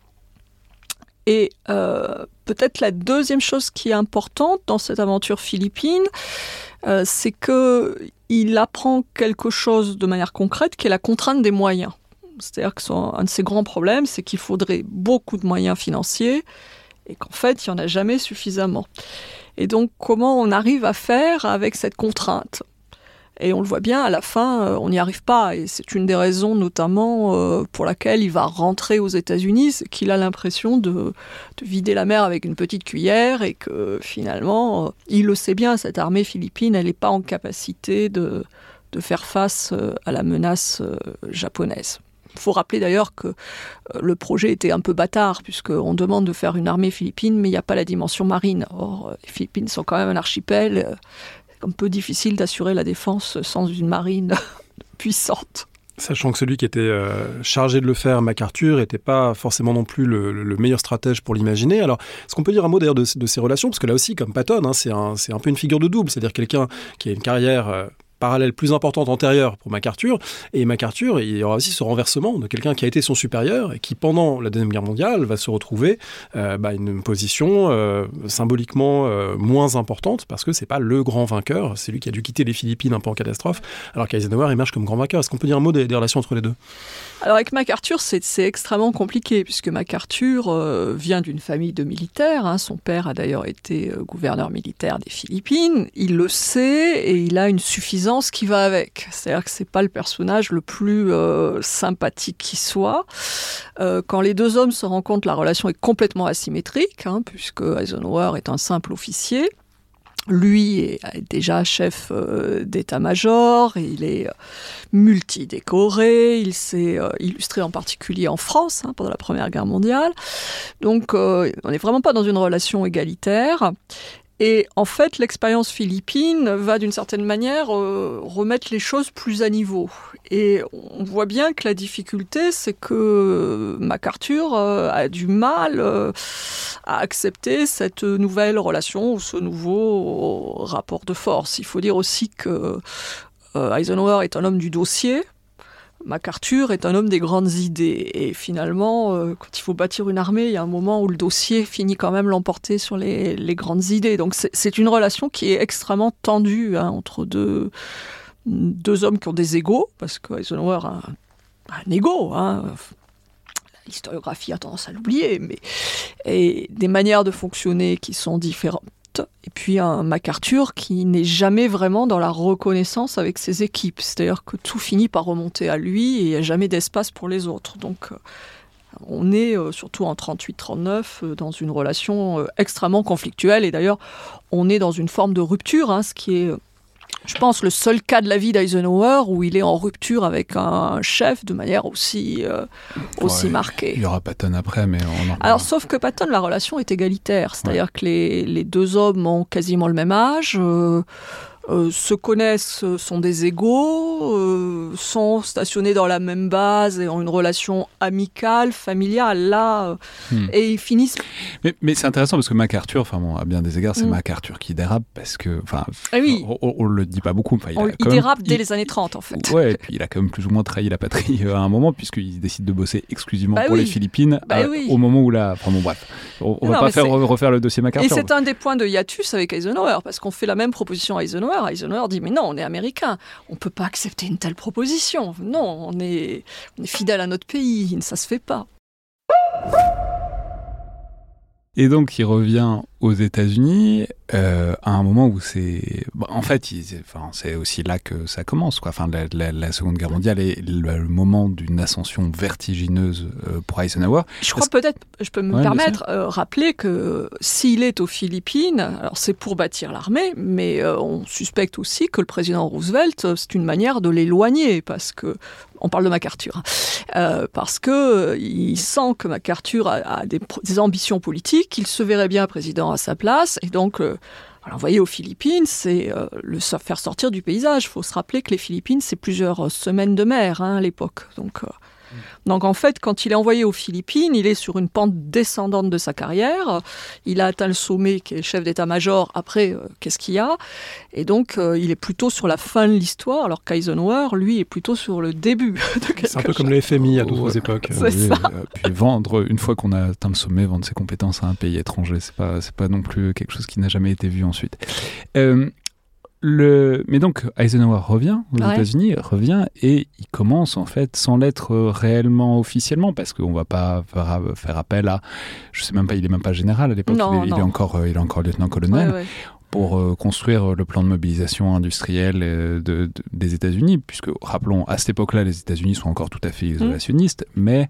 Et euh, peut-être la deuxième chose qui est importante dans cette aventure philippine, euh, c'est que il apprend quelque chose de manière concrète, qui est la contrainte des moyens. C'est-à-dire que un de ses grands problèmes, c'est qu'il faudrait beaucoup de moyens financiers et qu'en fait, il n'y en a jamais suffisamment. Et donc, comment on arrive à faire avec cette contrainte? Et on le voit bien, à la fin, euh, on n'y arrive pas. Et c'est une des raisons notamment euh, pour laquelle il va rentrer aux États-Unis, c'est qu'il a l'impression de, vider la mer avec une petite cuillère et que finalement, euh, il le sait bien, cette armée philippine, elle n'est pas en capacité de, de, faire face à la menace japonaise. Il faut rappeler d'ailleurs que le projet était un peu bâtard, puisqu'on demande de faire une armée philippine, mais il n'y a pas la dimension marine. Or, les Philippines sont quand même un archipel un peu difficile d'assurer la défense sans une marine puissante. Sachant que celui qui était euh, chargé de le faire, MacArthur, n'était pas forcément non plus le, meilleur stratège pour l'imaginer. Alors, est-ce qu'on peut dire un mot d'ailleurs de, ces relations? Parce que là aussi, comme Patton, hein, c'est un, un, peu une figure de double, c'est-à-dire quelqu'un qui a une carrière euh, parallèle plus importante antérieure pour MacArthur. Et MacArthur, il y aura aussi ce renversement de quelqu'un qui a été son supérieur et qui, pendant la Deuxième Guerre mondiale, va se retrouver euh, bah, une position euh, symboliquement euh, moins importante parce que c'est pas le grand vainqueur, c'est lui qui a dû quitter les Philippines un peu en catastrophe, alors qu'Eisenhower émerge comme grand vainqueur. Est-ce qu'on peut dire un mot des, relations entre les deux? Alors avec MacArthur, c'est extrêmement compliqué puisque MacArthur vient d'une famille de militaires. Hein. Son père a d'ailleurs été gouverneur militaire des Philippines. Il le sait et il a une suffisance qui va avec. C'est-à-dire que c'est pas le personnage le plus euh, sympathique qui soit. Euh, quand les deux hommes se rencontrent, la relation est complètement asymétrique, hein, puisque Eisenhower est un simple officier. Lui est déjà chef euh, d'état-major, il est multidécoré, il s'est illustré en particulier en France hein, pendant la Première Guerre mondiale. Donc on n'est vraiment pas dans une relation égalitaire. Et en fait, l'expérience philippine va d'une certaine manière euh, remettre les choses plus à niveau. Et on voit bien que la difficulté, c'est que MacArthur euh, a du mal euh, à accepter cette nouvelle relation ou ce nouveau rapport de force. Il faut dire aussi que Eisenhower est un homme du dossier, MacArthur est un homme des grandes idées. Et finalement, euh, quand il faut bâtir une armée, il y a un moment où le dossier finit quand même l'emporter sur les, grandes idées. Donc c'est une relation qui est extrêmement tendue hein, entre deux, hommes qui ont des égaux, parce que Eisenhower a un, ego. Hein. L'historiographie a tendance à l'oublier, mais des manières de fonctionner qui sont différentes et puis un MacArthur qui n'est jamais vraiment dans la reconnaissance avec ses équipes. C'est-à-dire que tout finit par remonter à lui et il n'y a jamais d'espace pour les autres. Donc euh, on est, euh, surtout en 38-39, euh, dans une relation extrêmement conflictuelle. Et d'ailleurs, on est dans une forme de rupture, hein, ce qui est je pense, le seul cas de la vie d'Eisenhower où il est en rupture avec un chef de manière aussi, euh, aussi marquée. Il y aura Patton après, mais on en Alors, sauf que Patton, la relation est égalitaire. C'est-à-dire que les, les, deux hommes ont quasiment le même âge. Euh, euh, se connaissent, euh, sont des égaux, euh, sont stationnés dans la même base et ont une relation amicale, familiale, là, hmm. et ils finissent. Mais, c'est intéressant parce que MacArthur, enfin bon, à bien des égards, c'est hmm. MacArthur qui dérape parce que, enfin, ah oui. on, ne le dit pas beaucoup. il, dérape dès les années 30 en fait. Ouais, et puis il a quand même plus ou moins trahi la patrie à un moment puisqu'il décide de bosser exclusivement bah pour les Philippines bah au moment où la, enfin bon bref, on, ne va pas faire refaire le dossier MacArthur. Et c'est un des points de hiatus avec Eisenhower parce qu'on fait la même proposition à Eisenhower Eisenhower dit mais non, on est américain, on peut pas accepter une telle proposition. Non, on est fidèle à notre pays, ça se fait pas. Et donc il revient aux États-Unis euh, à un moment où c'est en fait enfin, c'est aussi là que ça commence quoi. Enfin la, Seconde Guerre mondiale est le, moment d'une ascension vertigineuse euh, pour Eisenhower. Je crois peut-être je peux me permettre euh, rappeler que s'il est aux Philippines alors c'est pour bâtir l'armée mais on suspecte aussi que le président Roosevelt c'est une manière de l'éloigner parce que on parle de MacArthur, hein, parce que il sent que MacArthur a, des, ambitions politiques, il se verrait bien président à sa place. Et donc, euh, envoyer aux Philippines, c'est euh, le faire sortir du paysage. Il faut se rappeler que les Philippines, c'est plusieurs semaines de mer hein, à l'époque. Donc, euh, Donc en fait, quand il est envoyé aux Philippines, il est sur une pente descendante de sa carrière. Il a atteint le sommet qui est chef d'état-major. Après, euh, qu'est-ce qu'il y a? Et donc, euh, il est plutôt sur la fin de l'histoire, alors qu'Eisenhower, lui, est plutôt sur le début de quelque C'est un peu comme le FMI à d'autres époques. C'est ça. puis vendre, une fois qu'on a atteint le sommet, vendre ses compétences à un pays étranger, c'est pas, c'est pas non plus quelque chose qui n'a jamais été vu ensuite. Euh, le... Mais donc Eisenhower revient aux Ouais. États-Unis, revient et il commence en fait sans l'être réellement officiellement parce qu'on va pas faire, appel à, je sais même pas, il est même pas général à l'époque, il, est, il est encore, euh, il est encore lieutenant-colonel Ouais, ouais. pour euh, construire le plan de mobilisation industrielle euh, de- de- des États-Unis, puisque rappelons à cette époque-là, les États-Unis sont encore tout à fait isolationnistes, mais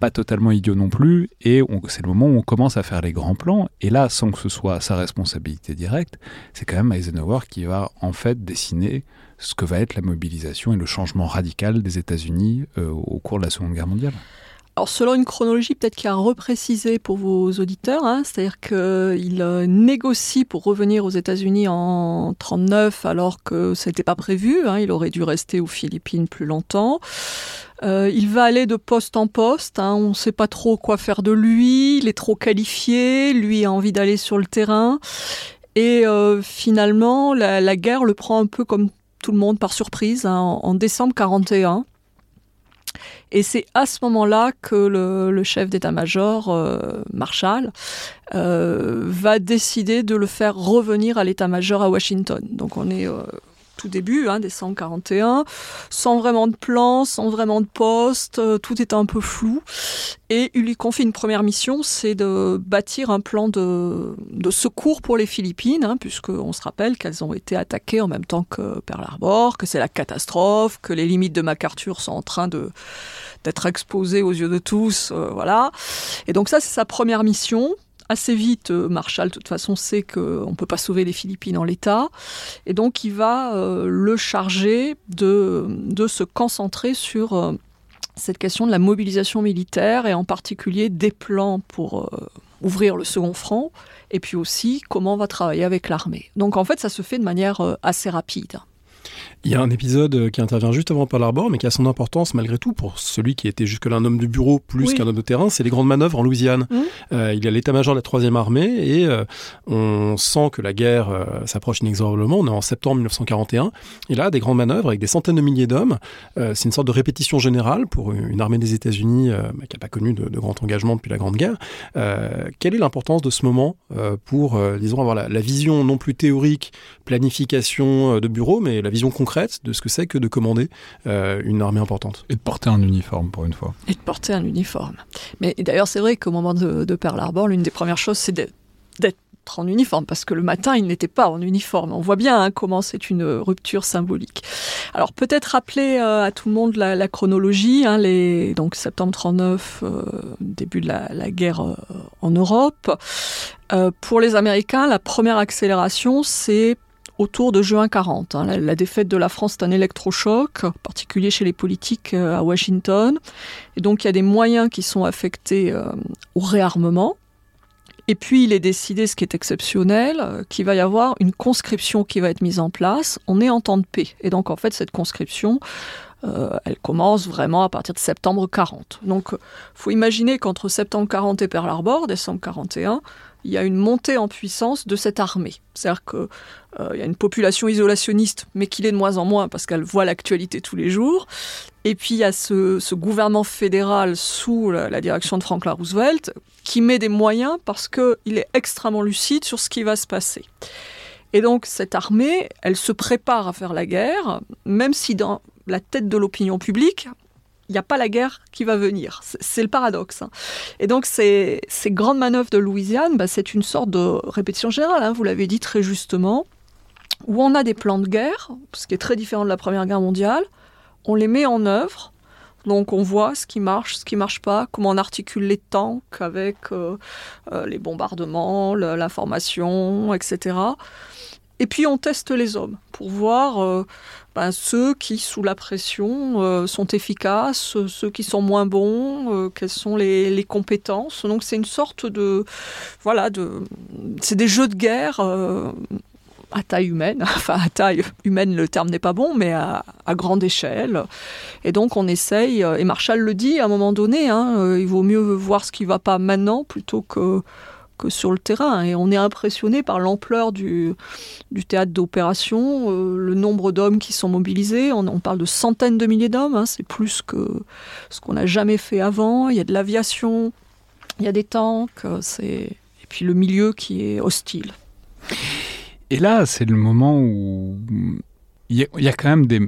pas totalement idiots non plus, et c'est le moment où on commence à faire les grands plans, et là, sans que ce soit sa responsabilité directe, c'est quand même Eisenhower qui va en fait dessiner ce que va être la mobilisation et le changement radical des États-Unis euh, au cours de la Seconde Guerre mondiale. Alors selon une chronologie peut-être qu'il y a à repréciser pour vos auditeurs, hein, c'est-à-dire qu'il euh, négocie pour revenir aux États-Unis en 39 alors que ce n'était pas prévu, hein, il aurait dû rester aux Philippines plus longtemps. Euh, il va aller de poste en poste, hein, on ne sait pas trop quoi faire de lui, il est trop qualifié, lui a envie d'aller sur le terrain. Et euh, finalement, la, guerre le prend un peu comme tout le monde par surprise hein, en, décembre 41. Et c'est à ce moment-là que le, chef d'état-major, euh, Marshall, va décider de le faire revenir à l'état-major à Washington. Donc on est tout début, hein, décembre 41, sans vraiment de plan, sans vraiment de poste, euh, tout est un peu flou. Et il lui confie une première mission, c'est de bâtir un plan de, de secours pour les Philippines, hein, puisqu'on se rappelle qu'elles ont été attaquées en même temps que Pearl Harbor, que c'est la catastrophe, que les limites de MacArthur sont en train de d'être exposées aux yeux de tous, euh, voilà. Et donc ça, c'est sa première mission. Assez vite, euh, Marshall, de toute façon, sait qu'on ne peut pas sauver les Philippines en l'état. Et donc, il va euh, le charger de, de se concentrer sur euh, cette question de la mobilisation militaire et en particulier des plans pour ouvrir le second front et puis aussi comment on va travailler avec l'armée. Donc, en fait, ça se fait de manière assez rapide. Il y a un épisode euh, qui intervient juste avant Pearl Harbor, mais qui a son importance malgré tout pour celui qui était jusque-là un homme de bureau plus Oui. qu'un homme de terrain, c'est les grandes manœuvres en Louisiane. Mhm. Euh, il y a l'état-major de la troisième armée et euh, on sent que la guerre euh, s'approche inexorablement. On est en septembre 1941 et là, des grandes manœuvres avec des centaines de milliers d'hommes. C'est une sorte de répétition générale pour une armée des États-Unis bah, qui n'a pas connu de, de grand engagement depuis la Grande Guerre. Quelle est l'importance de ce moment pour, disons, avoir la, la vision non plus théorique, planification de bureau, mais la vision concrète de ce que c'est que de commander euh, une armée importante Et de porter un uniforme pour une fois. et de porter un uniforme. Mais d'ailleurs, c'est vrai qu'au moment de, de Pearl Harbor, l'une des premières choses, c'est d'être d'être en uniforme, parce que le matin, il n'était pas en uniforme. On voit bien hein, comment c'est une rupture symbolique. Alors peut-être rappeler euh, à tout le monde la, la chronologie, hein, les, donc septembre 39, euh, début de la, la guerre euh, en Europe. Euh, pour les Américains, la première accélération, c'est autour de juin 40. hein. La, défaite de la France est un électrochoc, en particulier chez les politiques euh, à Washington. Et donc, il y a des moyens qui sont affectés euh, au réarmement. Et puis, il est décidé, ce qui est exceptionnel, euh, qu'il va y avoir une conscription qui va être mise en place. On est en temps de paix. Et donc, en fait, cette conscription, elle commence vraiment à partir de septembre 40. Donc, faut imaginer qu'entre septembre 40 et Pearl Harbor, décembre 41, il y a une montée en puissance de cette armée. C'est-à-dire qu'il y a une population isolationniste, mais qui l'est de moins en moins parce qu'elle voit l'actualité tous les jours. Et puis il y a ce, gouvernement fédéral sous la, direction de Franklin Roosevelt qui met des moyens parce qu'il est extrêmement lucide sur ce qui va se passer. Et donc cette armée, elle se prépare à faire la guerre, même si dans la tête de l'opinion publique, il n'y a pas la guerre qui va venir. C'est le paradoxe. Hein. Et donc, ces, ces, grandes manœuvres de Louisiane, bah, c'est une sorte de répétition générale, hein, vous l'avez dit très justement, où on a des plans de guerre, ce qui est très différent de la Première Guerre mondiale, on les met en œuvre, donc on voit ce qui marche, ce qui marche pas, comment on articule les tanks avec euh, euh, les bombardements, l'information, etc. Et puis on teste les hommes pour voir euh, ben, ceux qui, sous la pression, sont efficaces, ceux qui sont moins bons, quelles sont les, compétences. Donc c'est une sorte de... Voilà, c'est des jeux de guerre à taille humaine, enfin à taille humaine le terme n'est pas bon, mais à, grande échelle. Et donc on essaye, et Marshall le dit à un moment donné, hein, il vaut mieux voir ce qui ne va pas maintenant plutôt que que sur le terrain. Et on est impressionné par l'ampleur du, du théâtre d'opération, euh, le nombre d'hommes qui sont mobilisés. On, parle de centaines de milliers d'hommes, hein. c'est plus que ce qu'on n'a jamais fait avant. Il y a de l'aviation, il y a des tanks, euh, et puis le milieu qui est hostile. Et là, c'est le moment où il y, a quand même des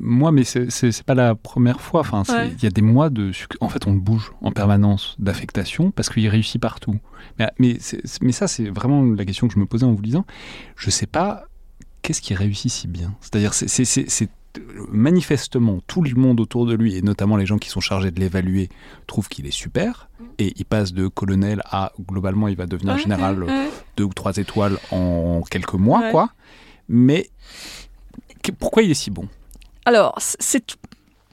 moi, mais c'est pas la première fois. Enfin, il y a des mois de. En fait, on le bouge en permanence d'affectation parce qu'il réussit partout. Mais, mais, mais ça, c'est vraiment la question que je me posais en vous lisant. Je sais pas qu'est-ce qui réussit si bien. C'est-à-dire, c'est manifestement tout le monde autour de lui, et notamment les gens qui sont chargés de l'évaluer, trouvent qu'il est super. Mm. Et il passe de colonel à globalement, il va devenir général deux ou trois étoiles en quelques mois, quoi. Mais pourquoi il est si bon? Alors, c'est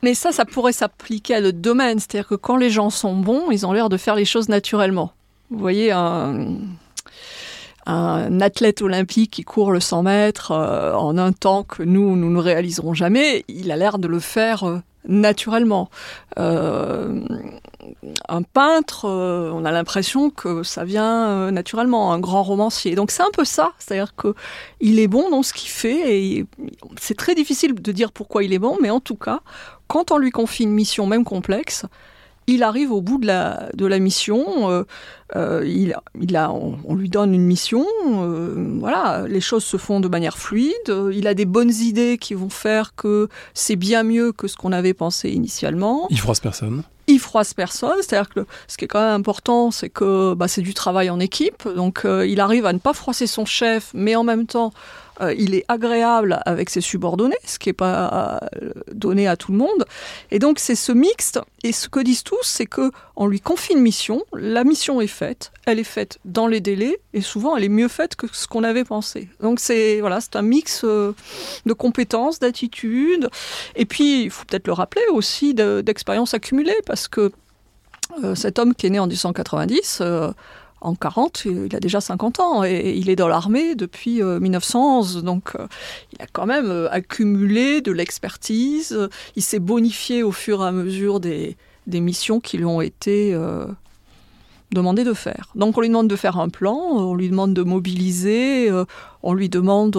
mais ça, ça pourrait s'appliquer à d'autres domaines. C'est-à-dire que quand les gens sont bons, ils ont l'air de faire les choses naturellement. Vous voyez un, athlète olympique qui court le 100 mètres euh, en un temps que nous, nous ne réaliserons jamais, il a l'air de le faire euh, naturellement. Euh, un peintre, euh, on a l'impression que ça vient euh, naturellement, un grand romancier. Donc c'est un peu ça, c'est-à-dire que il est bon dans ce qu'il fait et c'est très difficile de dire pourquoi il est bon, mais en tout cas, quand on lui confie une mission même complexe, il arrive au bout de la, de la mission, euh, euh, il, il a, on, lui donne une mission, euh, voilà, les choses se font de manière fluide, il a des bonnes idées qui vont faire que c'est bien mieux que ce qu'on avait pensé initialement. Il froisse personne froisse personne, c'est-à-dire que ce qui est quand même important, c'est que bah, c'est du travail en équipe, donc il arrive à ne pas froisser son chef, mais en même temps euh, il est agréable avec ses subordonnés, ce qui n'est pas euh, donné à tout le monde. Et donc c'est ce mixte. Et ce que disent tous, c'est que on lui confie une mission, la mission est faite, elle est faite dans les délais, et souvent elle est mieux faite que ce qu'on avait pensé. Donc c'est voilà, un mix euh, de compétences, d'attitudes, et puis il faut peut-être le rappeler aussi d'expériences accumulées, que cet homme qui est né en 1890 en 40, il a déjà 50 ans et il est dans l'armée depuis 1911. Euh, Donc euh, il a quand même euh, accumulé de l'expertise. Il s'est bonifié au fur et à mesure des, missions qui lui ont été demandées de faire. Donc on lui demande de faire un plan, on lui demande de mobiliser, on lui demande,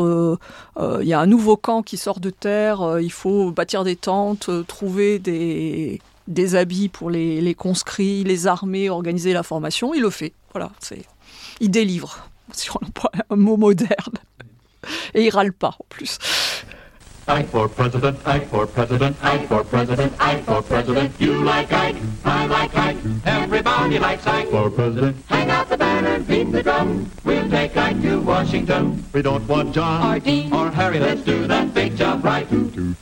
il y a un nouveau camp qui sort de terre, il faut bâtir des tentes, trouver des, des habits pour les, conscrits, les armées, organiser la formation, il le fait. Voilà, il délivre, si on emploie un mot moderne. Et il râle pas en plus. Ike for president, Ike for president, Ike for president, Ike for president. You like Ike, I like Ike. Everybody likes Ike for president. Hang out the banner and beat the drum. We'll take Ike to Washington. We don't want John or Dean or Harry. Let's do that big job right.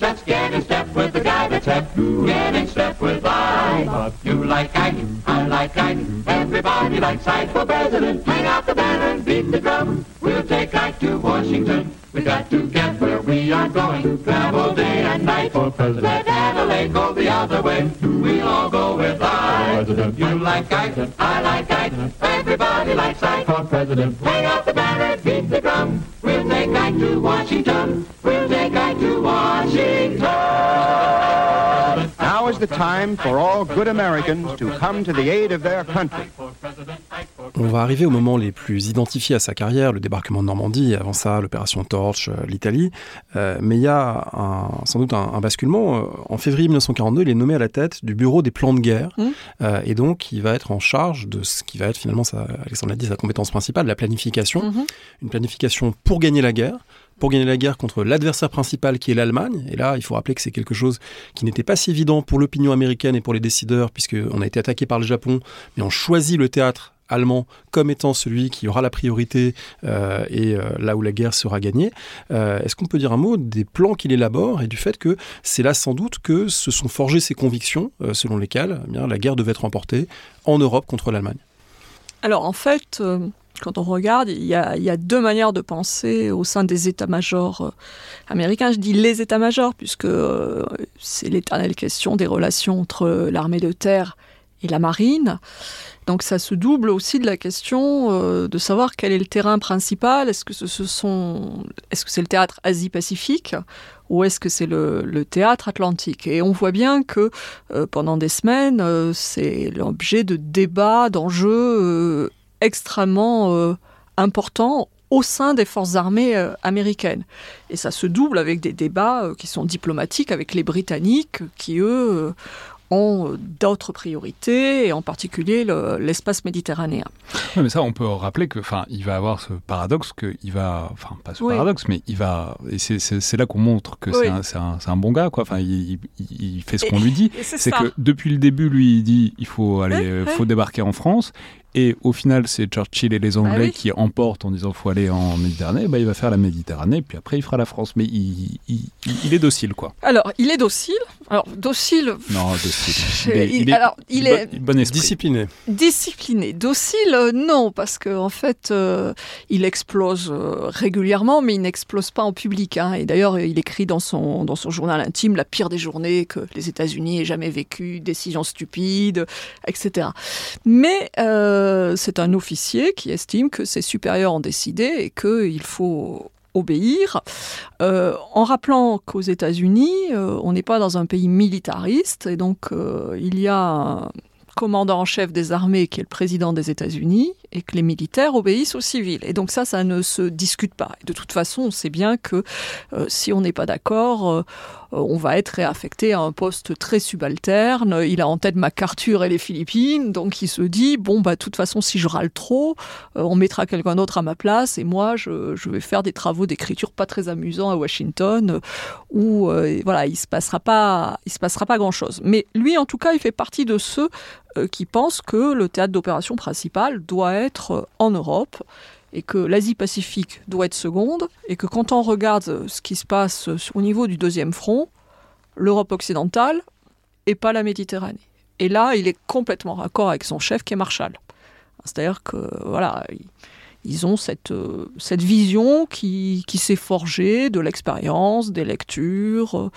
Let's get in step with the guy that's hep. Get in step with Ike. You like Ike, I like Ike. Everybody likes Ike for president. Hang out the banner and beat the drum. We'll take Ike to Washington. We got to get where we are going. Travel day and night for president. Let Adelaide go the other way. We'll all go with I. President. You like Ike, I like Ike. Everybody likes Ike for president. Hang out the banner, beat the drum. We'll take Ike to Washington. We'll take Ike to Washington. Now is the time for all good Americans to come to the aid of their country. On va arriver au moment les plus identifiés à sa carrière, le débarquement de Normandie, avant ça l'opération Torch, euh, l'Italie. Euh, mais il y a sans doute un, basculement. Euh, en février 1942, il est nommé à la tête du bureau des plans de guerre. Mmh. et donc, il va être en charge de ce qui va être finalement, sa, Alexandre l'a dit, sa compétence principale, la planification. Mmh. Une planification pour gagner la guerre pour gagner la guerre contre l'adversaire principal qui est l'Allemagne. Et là, il faut rappeler que c'est quelque chose qui n'était pas si évident pour l'opinion américaine et pour les décideurs, puisqu'on a été attaqué par le Japon, mais on choisit le théâtre allemand comme étant celui qui aura la priorité euh, et euh, là où la guerre sera gagnée. Euh, est-ce qu'on peut dire un mot des plans qu'il élabore et du fait que c'est là sans doute que se sont forgées ces convictions selon lesquelles eh la guerre devait être remportée en Europe contre l'Allemagne? Alors en fait, quand on regarde, il y, a, deux manières de penser au sein des états-majors euh, américains. Je dis les états-majors, puisque euh, c'est l'éternelle question des relations entre l'armée de terre et la marine. Donc ça se double aussi de la question euh, de savoir quel est le terrain principal. Est-ce que ce, sont, est-ce c'est le théâtre Asie-Pacifique ou est-ce que c'est le, théâtre atlantique? Et on voit bien que pendant des semaines, c'est l'objet de débats, d'enjeux extrêmement importants au sein des forces armées américaines. Et ça se double avec des débats qui sont diplomatiques avec les Britanniques, qui eux ont d'autres priorités, et en particulier l'espace méditerranéen. mais ça, on peut rappeler que, enfin, il va avoir ce paradoxe qu'il va, enfin, pas ce paradoxe, mais il va, et c'est là qu'on montre que c'est un, un, bon gars, quoi. Enfin, il, il, fait ce qu'on lui dit. C'est que depuis le début, lui, il dit, il faut aller, faut débarquer en France, et au final, c'est Churchill et les bah Anglais qui emportent en disant faut aller en Méditerranée. Bah, il va faire la Méditerranée, puis après il fera la France. Mais il, il, est docile, quoi. Alors, il est docile. Alors, docile. Non, docile. Il, est, alors, il est bon, discipliné. Discipliné. Docile, euh, non, parce qu'en en fait, euh, il explose euh, régulièrement, mais il n'explose pas en public. Hein. Et d'ailleurs, il écrit dans son, dans son journal intime la pire des journées que les États-Unis aient jamais vécu, décisions stupides, etc. Mais euh, c'est un officier qui estime que ses supérieurs ont décidé et qu'il faut obéir, euh, en rappelant qu'aux États-Unis, euh, on n'est pas dans un pays militariste, et donc il y a un commandant en chef des armées qui est le président des États-Unis, et que les militaires obéissent aux civils. Et donc ça, ça ne se discute pas. de toute façon, on sait bien que si on n'est pas d'accord, euh, on va être réaffecté à un poste très subalterne. Il a en tête MacArthur et les Philippines, donc il se dit bon bah de toute façon si je râle trop, euh, on mettra quelqu'un d'autre à ma place et moi je, vais faire des travaux d'écriture pas très amusants à Washington euh, où voilà il se passera pas se passera pas grand chose. Mais lui en tout cas il fait partie de ceux qui pensent que le théâtre d'opération principal doit être en Europe et que l'Asie-Pacifique doit être seconde, et que quand on regarde ce qui se passe au niveau du deuxième front, l'Europe occidentale et pas la Méditerranée. Et là, il est complètement raccord avec son chef qui est Marshall. C'est-à-dire que voilà, ils ont cette, cette vision qui, qui s'est forgée de l'expérience, des lectures,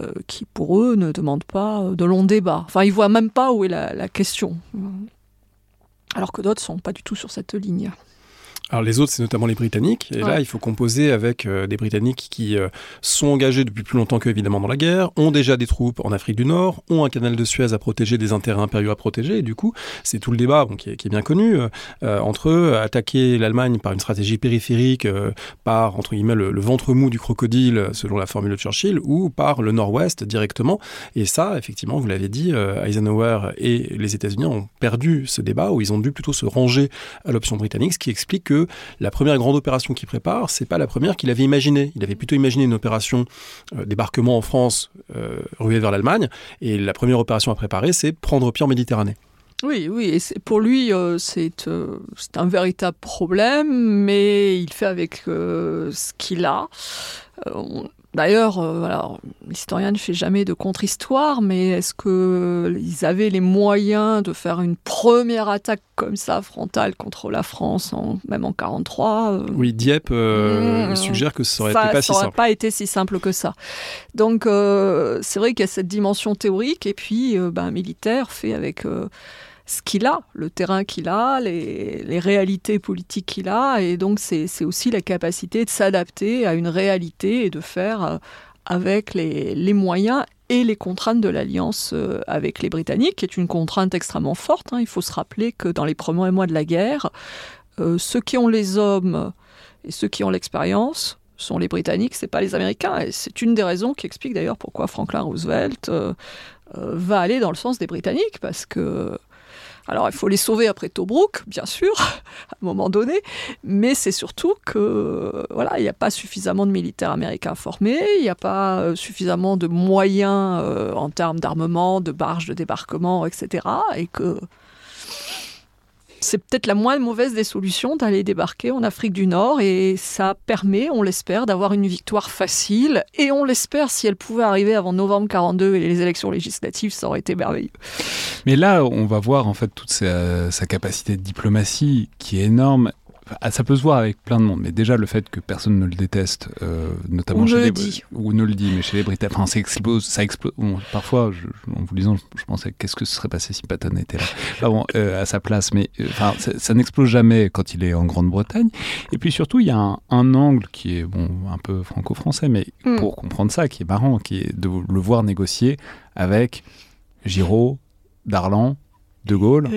euh, qui pour eux ne demandent pas de longs débats. Enfin, ils voient même pas où est la, la question. Alors que d'autres sont pas du tout sur cette ligne. Alors les autres, c'est notamment les Britanniques. Et là, il faut composer avec euh, des Britanniques qui euh, sont engagés depuis plus longtemps qu'eux, évidemment, dans la guerre, ont déjà des troupes en Afrique du Nord, ont un canal de Suez à protéger, des intérêts impériaux à protéger. Et du coup, c'est tout le débat qui, est, bien connu euh, entre eux, attaquer l'Allemagne par une stratégie périphérique, par, entre guillemets, le, ventre mou du crocodile, selon la formule de Churchill, ou par le Nord-Ouest directement. Et ça, effectivement, vous l'avez dit, Eisenhower et les États-Unis ont perdu ce débat où ils ont dû plutôt se ranger à l'option britannique, ce qui explique que la première grande opération qu'il prépare, c'est pas la première qu'il avait imaginée. Il avait plutôt imaginé une opération euh, débarquement en France, euh, ruée vers l'Allemagne, et la première opération à préparer, c'est prendre pied en Méditerranée. Oui, oui, et pour lui, euh, c'est un véritable problème, mais il fait avec ce qu'il a. D'ailleurs, euh, l'historien ne fait jamais de contre-histoire, mais est-ce qu'ils avaient les moyens de faire une première attaque comme ça, frontale, contre la France, en, même en 43 euh Oui, Dieppe euh, mmh, suggère que ça aurait été pas si pas été si simple que ça. Donc, c'est vrai qu'il y a cette dimension théorique, et puis, ben, militaire fait avec ce qu'il a, le terrain qu'il a, les, réalités politiques qu'il a, et donc c'est aussi la capacité de s'adapter à une réalité et de faire euh, avec les, moyens et les contraintes de l'alliance euh, avec les Britanniques, qui est une contrainte extrêmement forte. Hein. Il faut se rappeler que dans les premiers mois de la guerre, euh, ceux qui ont les hommes et ceux qui ont l'expérience sont les Britanniques, c'est pas les Américains. Et c'est une des raisons qui explique d'ailleurs pourquoi Franklin Roosevelt va aller dans le sens des Britanniques, parce que alors, il faut les sauver après Tobruk, bien sûr, à un moment donné, mais c'est surtout que voilà, il n'y a pas suffisamment de militaires américains formés, il n'y a pas euh, suffisamment de moyens euh, en termes d'armement, de barges de débarquement, etc., et que c'est peut-être la moins mauvaise des solutions d'aller débarquer en Afrique du Nord et ça permet, on l'espère, d'avoir une victoire facile et on l'espère si elle pouvait arriver avant novembre 42 et les élections législatives, ça aurait été merveilleux. Mais là, on va voir en fait toute sa, capacité de diplomatie qui est énorme ça peut se voir avec plein de monde, mais déjà le fait que personne ne le déteste, euh, notamment chez les le dit. ou ne le dit, mais chez les Britanniques, enfin, ça explose, ça explose. Bon, parfois, je, en vous lisant, je, je pensais qu'est-ce que ce serait passé si Patton était là, bon, euh, à sa place, mais euh, enfin, ça, ça n'explose jamais quand il est en Grande-Bretagne. Et puis surtout, il y a un, un angle qui est bon, un peu franco-français, mais Mm. pour comprendre ça, qui est marrant, qui est de le voir négocier avec Giraud, Darlan, De Gaulle.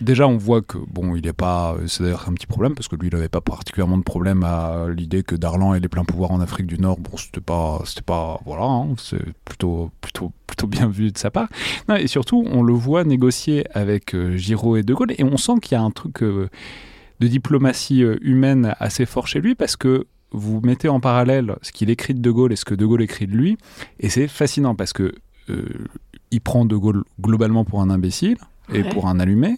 Déjà, on voit que bon, il n'est pas. C'est d'ailleurs un petit problème parce que lui, il n'avait pas particulièrement de problème à l'idée que Darlan ait les pleins pouvoirs en Afrique du Nord. Bon, c'était pas, c'était pas, voilà, hein, c'est plutôt, plutôt, plutôt bien vu de sa part. Et surtout, on le voit négocier avec euh, Giraud et De Gaulle, et on sent qu'il y a un truc euh, de diplomatie euh, humaine assez fort chez lui parce que vous mettez en parallèle ce qu'il écrit de De Gaulle et ce que De Gaulle écrit de lui, et c'est fascinant parce que euh, il prend De Gaulle globalement pour un imbécile et pour un allumé.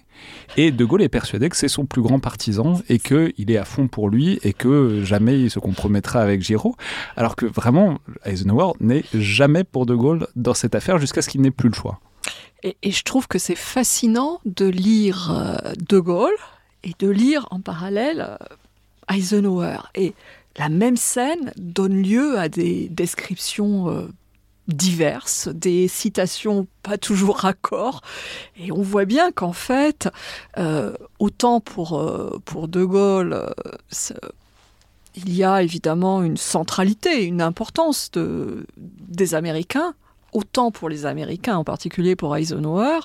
Et De Gaulle est persuadé que c'est son plus grand partisan et qu'il est à fond pour lui et que jamais il se compromettra avec Giraud. Alors que vraiment, Eisenhower n'est jamais pour De Gaulle dans cette affaire jusqu'à ce qu'il n'ait plus le choix. Et, et je trouve que c'est fascinant de lire euh, De Gaulle et de lire en parallèle euh, Eisenhower. Et la même scène donne lieu à des descriptions euh, diverses, des citations pas toujours raccord. Et on voit bien qu'en fait, euh, autant pour, euh, pour De Gaulle, euh, il y a évidemment une centralité, une importance de, des Américains, autant pour les Américains, en particulier pour Eisenhower,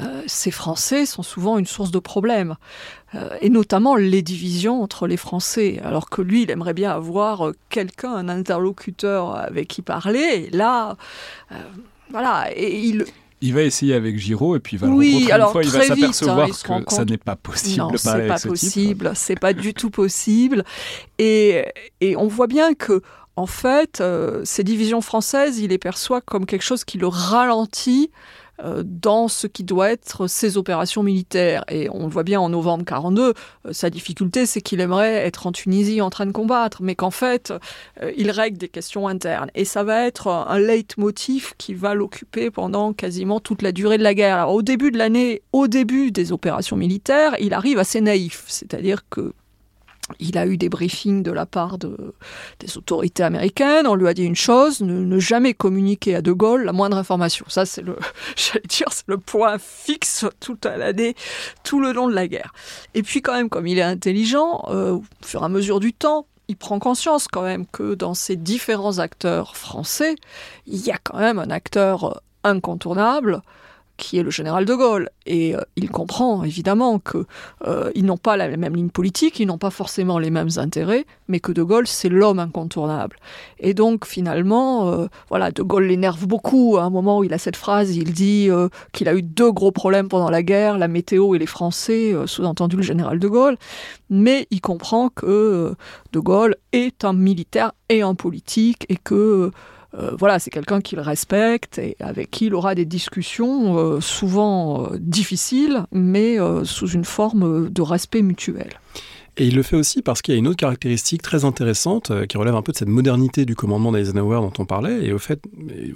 euh, ces Français sont souvent une source de problèmes, euh, et notamment les divisions entre les Français, alors que lui, il aimerait bien avoir euh, quelqu'un, un interlocuteur avec qui parler, et là, euh, voilà, et il, Il va essayer avec Giraud et puis il va Oui, le rencontrer alors une fois, il va très vite, s'apercevoir hein, que ça compte- n'est pas possible non, c'est pas ce possible, c'est pas du tout possible. Et, et on voit bien que, en fait, euh, ces divisions françaises, il les perçoit comme quelque chose qui le ralentit dans ce qui doit être ses opérations militaires. Et on le voit bien en novembre 42, euh, sa difficulté, c'est qu'il aimerait être en Tunisie en train de combattre, mais qu'en fait, euh, il règle des questions internes. Et ça va être un leitmotiv qui va l'occuper pendant quasiment toute la durée de la guerre. Alors, au début de l'année, au début des opérations militaires, il arrive assez naïf, c'est-à-dire que il a eu des briefings de la part de, des autorités américaines. On lui a dit une chose ne, jamais communiquer à De Gaulle la moindre information. Ça, c'est le, dire, c'est le point fixe toute l'année, tout le long de la guerre. Et puis, quand même, comme il est intelligent, euh, au fur et à mesure du temps, il prend conscience quand même que dans ces différents acteurs français, il y a quand même un acteur incontournable qui est le général de Gaulle. Et euh, il comprend évidemment que euh, n'ont pas la même ligne politique, ils n'ont pas forcément les mêmes intérêts, mais que de Gaulle c'est l'homme incontournable. Et donc finalement, euh, voilà, de Gaulle l'énerve beaucoup. À un moment où il a cette phrase, il dit euh, qu'il a eu deux gros problèmes pendant la guerre, la météo et les Français, sous-entendu le général de Gaulle. Mais il comprend que de Gaulle est un militaire et un politique et que euh, voilà, c'est quelqu'un qu'il respecte et avec qui il aura des discussions euh, souvent euh, difficiles, mais sous une forme de respect mutuel. Et il le fait aussi parce qu'il y a une autre caractéristique très intéressante euh, qui relève un peu de cette modernité du commandement d'Eisenhower dont on parlait, et, au fait,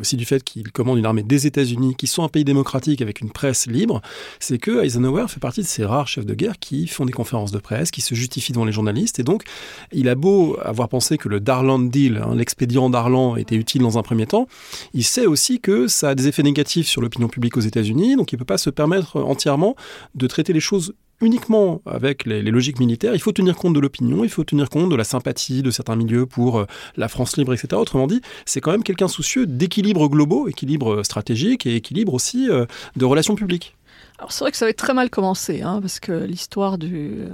aussi du fait qu'il commande une armée des États-Unis, qui sont un pays démocratique avec une presse libre, c'est que Eisenhower fait partie de ces rares chefs de guerre qui font des conférences de presse, qui se justifient devant les journalistes, et donc il a beau avoir pensé que le Darlan Deal, hein, l'expédient Darlan, était utile dans un premier temps, il sait aussi que ça a des effets négatifs sur l'opinion publique aux États-Unis, donc il ne peut pas se permettre entièrement de traiter les choses uniquement avec les, logiques militaires. Il faut tenir compte de l'opinion, il faut tenir compte de la sympathie de certains milieux pour euh, la France libre, etc. Autrement dit, c'est quand même quelqu'un soucieux d'équilibre globaux, équilibre stratégique et équilibre aussi euh, de relations publiques. Alors c'est vrai que ça avait très mal commencé, hein, parce que l'histoire de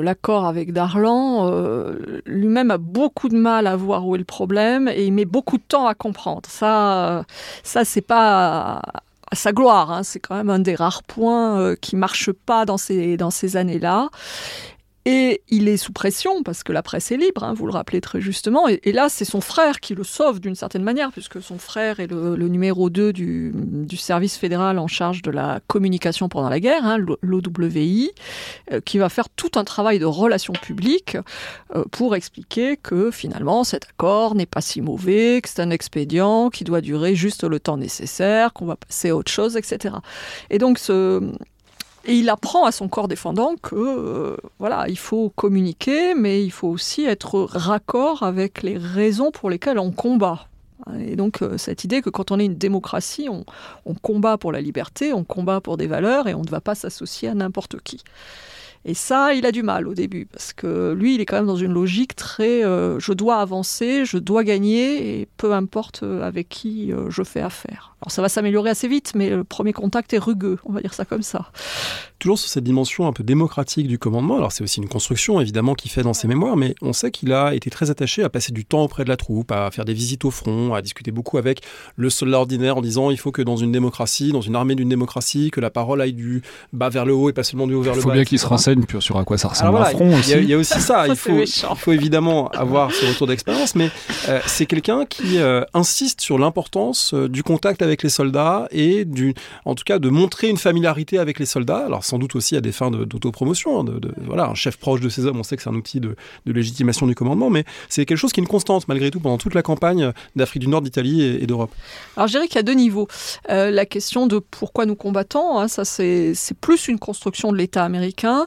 l'accord avec Darlan, euh, lui-même a beaucoup de mal à voir où est le problème et il met beaucoup de temps à comprendre. Ça, ça c'est pas à sa gloire. Hein. C'est quand même un des rares points euh, qui marche pas dans ces, dans ces années-là. Et il est sous pression parce que la presse est libre, hein, vous le rappelez très justement. Et, là, c'est son frère qui le sauve d'une certaine manière, puisque son frère est le, numéro 2 du, du, service fédéral en charge de la communication pendant la guerre, hein, l'OWI, euh, qui va faire tout un travail de relations publiques euh, pour expliquer que finalement cet accord n'est pas si mauvais, que c'est un expédient qui doit durer juste le temps nécessaire, qu'on va passer à autre chose, etc. Et donc ce Et il apprend à son corps défendant que euh, voilà, il faut communiquer, mais il faut aussi être raccord avec les raisons pour lesquelles on combat. Et donc euh, cette idée que quand on est une démocratie, on, on combat pour la liberté, on combat pour des valeurs et on ne va pas s'associer à n'importe qui. Et ça, il a du mal au début, parce que lui, il est quand même dans une logique très euh, je dois avancer, je dois gagner, et peu importe euh, avec qui euh, je fais affaire. Alors ça va s'améliorer assez vite, mais le premier contact est rugueux, on va dire ça comme ça. Toujours sur cette dimension un peu démocratique du commandement, alors c'est aussi une construction évidemment qu'il fait dans ses mémoires, mais on sait qu'il a été très attaché à passer du temps auprès de la troupe, à faire des visites au front, à discuter beaucoup avec le soldat ordinaire en disant il faut que dans une démocratie, dans une armée d'une démocratie, que la parole aille du bas vers le haut et pas seulement du haut vers le bas. Il faut bien qu'il se renseigne sur à quoi ça ressemble voilà, un front aussi. Il y, y, a aussi ça, il faut, il faut évidemment avoir ce retour d'expérience, mais euh, c'est quelqu'un qui euh, insiste sur l'importance euh, du contact avec les soldats et du, en tout cas de montrer une familiarité avec les soldats, alors sans doute aussi à des fins d'autopromotion, de, de, de, voilà, un chef proche de ses hommes, on sait que c'est un outil de, de, légitimation du commandement, mais c'est quelque chose qui est une constante malgré tout pendant toute la campagne d'Afrique du Nord, d'Italie et, et d'Europe. Alors je dirais qu'il y a deux niveaux. Euh, la question de pourquoi nous combattons, hein, ça c'est plus une construction de l'État américain euh,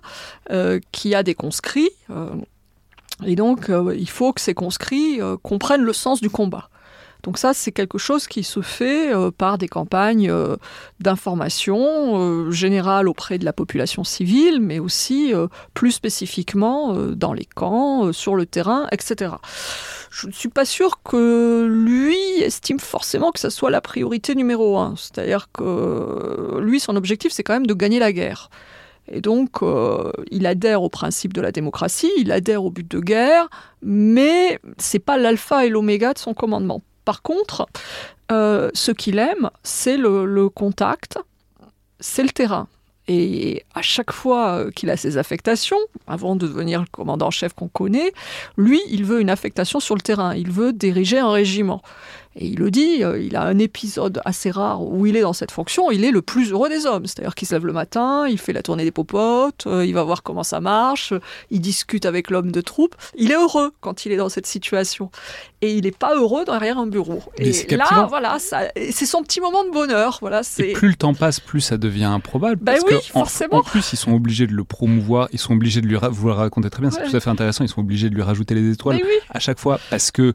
qui a des conscrits. Euh, et donc, euh, il faut que ces conscrits euh, comprennent le sens du combat. Donc ça, c'est quelque chose qui se fait euh, par des campagnes euh, d'information euh, générale auprès de la population civile, mais aussi euh, plus spécifiquement euh, dans les camps, euh, sur le terrain, etc. Je ne suis pas sûr que lui estime forcément que ça soit la priorité numéro un. C'est-à-dire que lui, son objectif, c'est quand même de gagner la guerre. Et donc, euh, il adhère au principe de la démocratie, il adhère au but de guerre, mais c'est pas l'alpha et l'oméga de son commandement. Par contre, euh, ce qu'il aime, c'est le, le, contact, c'est le terrain. Et à chaque fois qu'il a ses affectations, avant de devenir le commandant en chef qu'on connaît, lui, il veut une affectation sur le terrain, il veut diriger un régiment. Et il le dit, euh, il a un épisode assez rare où il est dans cette fonction, il est le plus heureux des hommes. C'est-à-dire qu'il se lève le matin, il fait la tournée des popotes, euh, il va voir comment ça marche, il discute avec l'homme de troupe. Il est heureux quand il est dans cette situation. Et il n'est pas heureux derrière un bureau. Mais et là, voilà, c'est son petit moment de bonheur. Voilà, et plus le temps passe, plus ça devient improbable. Ben parce oui, que forcément. En, en, plus, ils sont obligés de le promouvoir, ils sont obligés de lui vous le raconter très bien, c'est tout à fait intéressant, ils sont obligés de lui rajouter les étoiles oui. à chaque fois parce que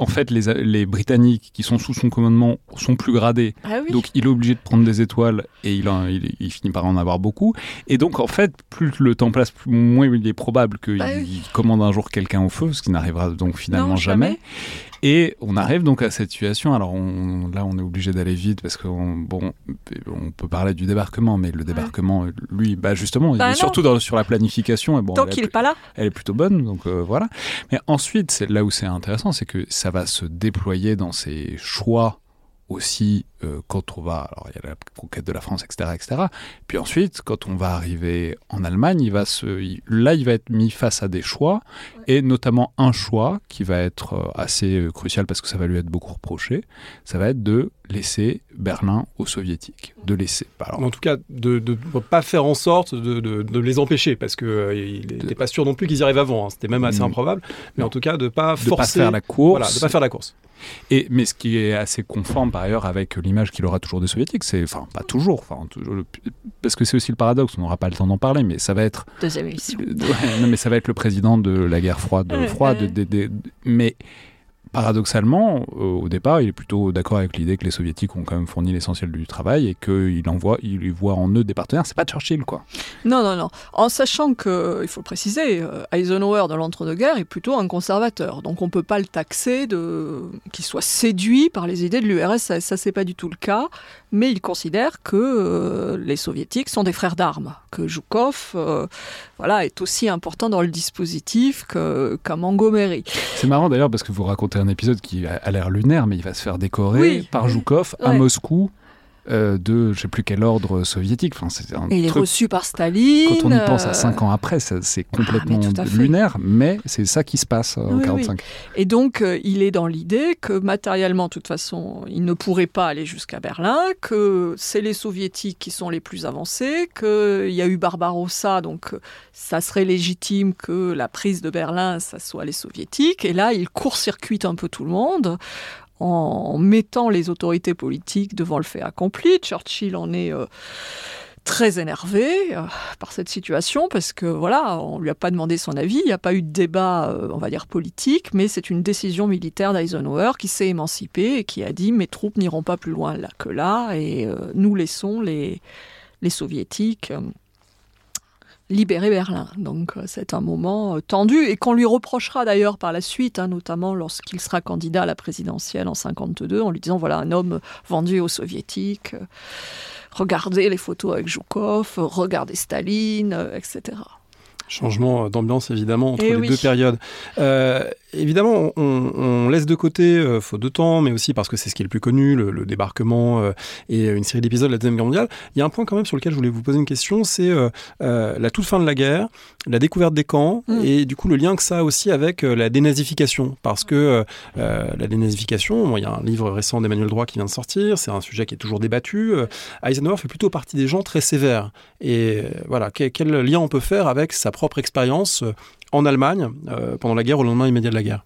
en fait, les, les, Britanniques qui sont sous son commandement sont plus gradés. Ah oui. Donc, il est obligé de prendre des étoiles et il, en, il, il, finit par en avoir beaucoup. Et donc, en fait, plus le temps passe, plus, moins il est probable qu'il bah oui. commande un jour quelqu'un au feu, ce qui n'arrivera donc finalement non, jamais. jamais. Et on arrive donc à cette situation. Alors on, là, on est obligé d'aller vite parce que bon, on peut parler du débarquement, mais le débarquement, ouais. lui, bah justement, bah il est surtout dans, sur la planification. Et bon, donc il n'est pas là. Elle est plutôt bonne, donc euh, voilà. Mais ensuite, c'est là où c'est intéressant, c'est que ça va se déployer dans ses choix aussi euh, quand on va, alors il y a la conquête de la France, etc., etc. Puis ensuite, quand on va arriver en Allemagne, il va se, il, là, il va être mis face à des choix, et notamment un choix qui va être euh, assez euh, crucial parce que ça va lui être beaucoup reproché, ça va être de laisser Berlin aux soviétiques, de laisser. Alors, en tout cas, de ne pas faire en sorte de, de, de les empêcher, parce qu'il euh, n'était de... pas sûr non plus qu'ils y arrivent avant, hein. c'était même assez mmh. improbable, mais non. en tout cas de ne pas forcer, de pas faire la course, voilà, de pas faire la course. Et, mais ce qui est assez conforme par ailleurs avec l'image qu'il aura toujours des soviétiques, c'est, enfin pas toujours, enfin, toujours le, parce que c'est aussi le paradoxe, on n'aura pas le temps d'en parler, mais ça va être... Deuxième émission. Ouais, non, mais ça va être le président de la guerre froide, froide de, de, de, mais paradoxalement, au départ, il est plutôt d'accord avec l'idée que les soviétiques ont quand même fourni l'essentiel du travail et qu'il envoie, il voit en eux des partenaires. C'est pas Churchill, quoi. Non, non, non. En sachant que, il faut le préciser, euh, Eisenhower dans l'entre-deux-guerres est plutôt un conservateur, donc on peut pas le taxer de qu'il soit séduit par les idées de l'URSS. Ça, c'est pas du tout le cas. Mais il considère que euh, les soviétiques sont des frères d'armes, que Zhukov, euh, voilà, est aussi important dans le dispositif qu'un qu Montgomery. C'est marrant d'ailleurs parce que vous racontez un épisode qui a l'air lunaire, mais il va se faire décorer oui, par oui. à. Moscou. Euh, de je sais plus quel ordre soviétique. Enfin, c'est un Et il est reçu par Staline. Quand on y pense à cinq ans après, c'est complètement ah, mais lunaire, mais c'est ça qui se passe euh, oui, en 45. Oui. Et donc, euh, il est dans l'idée que matériellement, de toute façon, il ne pourrait pas aller jusqu'à Berlin, que c'est les soviétiques qui sont les plus avancés, qu'il y a eu Barbarossa, donc ça serait légitime que la prise de Berlin, ça soit les soviétiques. Et là, il court-circuite un peu tout le monde en mettant les autorités politiques devant le fait accompli. Churchill en est euh, très énervé euh, par cette situation parce que voilà, on lui a pas demandé son avis, il n'y a pas eu de débat, euh, on va dire politique, mais c'est une décision militaire d'Eisenhower qui s'est émancipé et qui a dit mes troupes n'iront pas plus loin là que là et nous laissons les soviétiques libérer Berlin. Donc c'est un moment tendu et qu'on lui reprochera d'ailleurs par la suite, hein, notamment lorsqu'il sera candidat à la présidentielle en 52, en lui disant voilà un homme vendu aux soviétiques regardez les photos avec Joukov, regardez Staline, euh, etc. Changement d'ambiance évidemment entre eh les deux périodes. Euh, évidemment, on, laisse de côté, euh, faute de temps, mais aussi parce que c'est ce qui est le plus connu, le, débarquement euh, et une série d'épisodes de la Deuxième Guerre mondiale. Il y a un point quand même sur lequel je voulais vous poser une question, c'est la toute fin de la guerre, la découverte des camps mm. et du coup le lien que ça a aussi avec la dénazification. Parce que la dénazification, il y a un livre récent d'Emmanuel Droit qui vient de sortir, c'est un sujet qui est toujours débattu. Eisenhower fait plutôt partie des gens très sévères. Et voilà, quel, quel lien on peut faire avec sa propre expérience euh, en Allemagne euh, pendant la guerre, au lendemain immédiat de la guerre.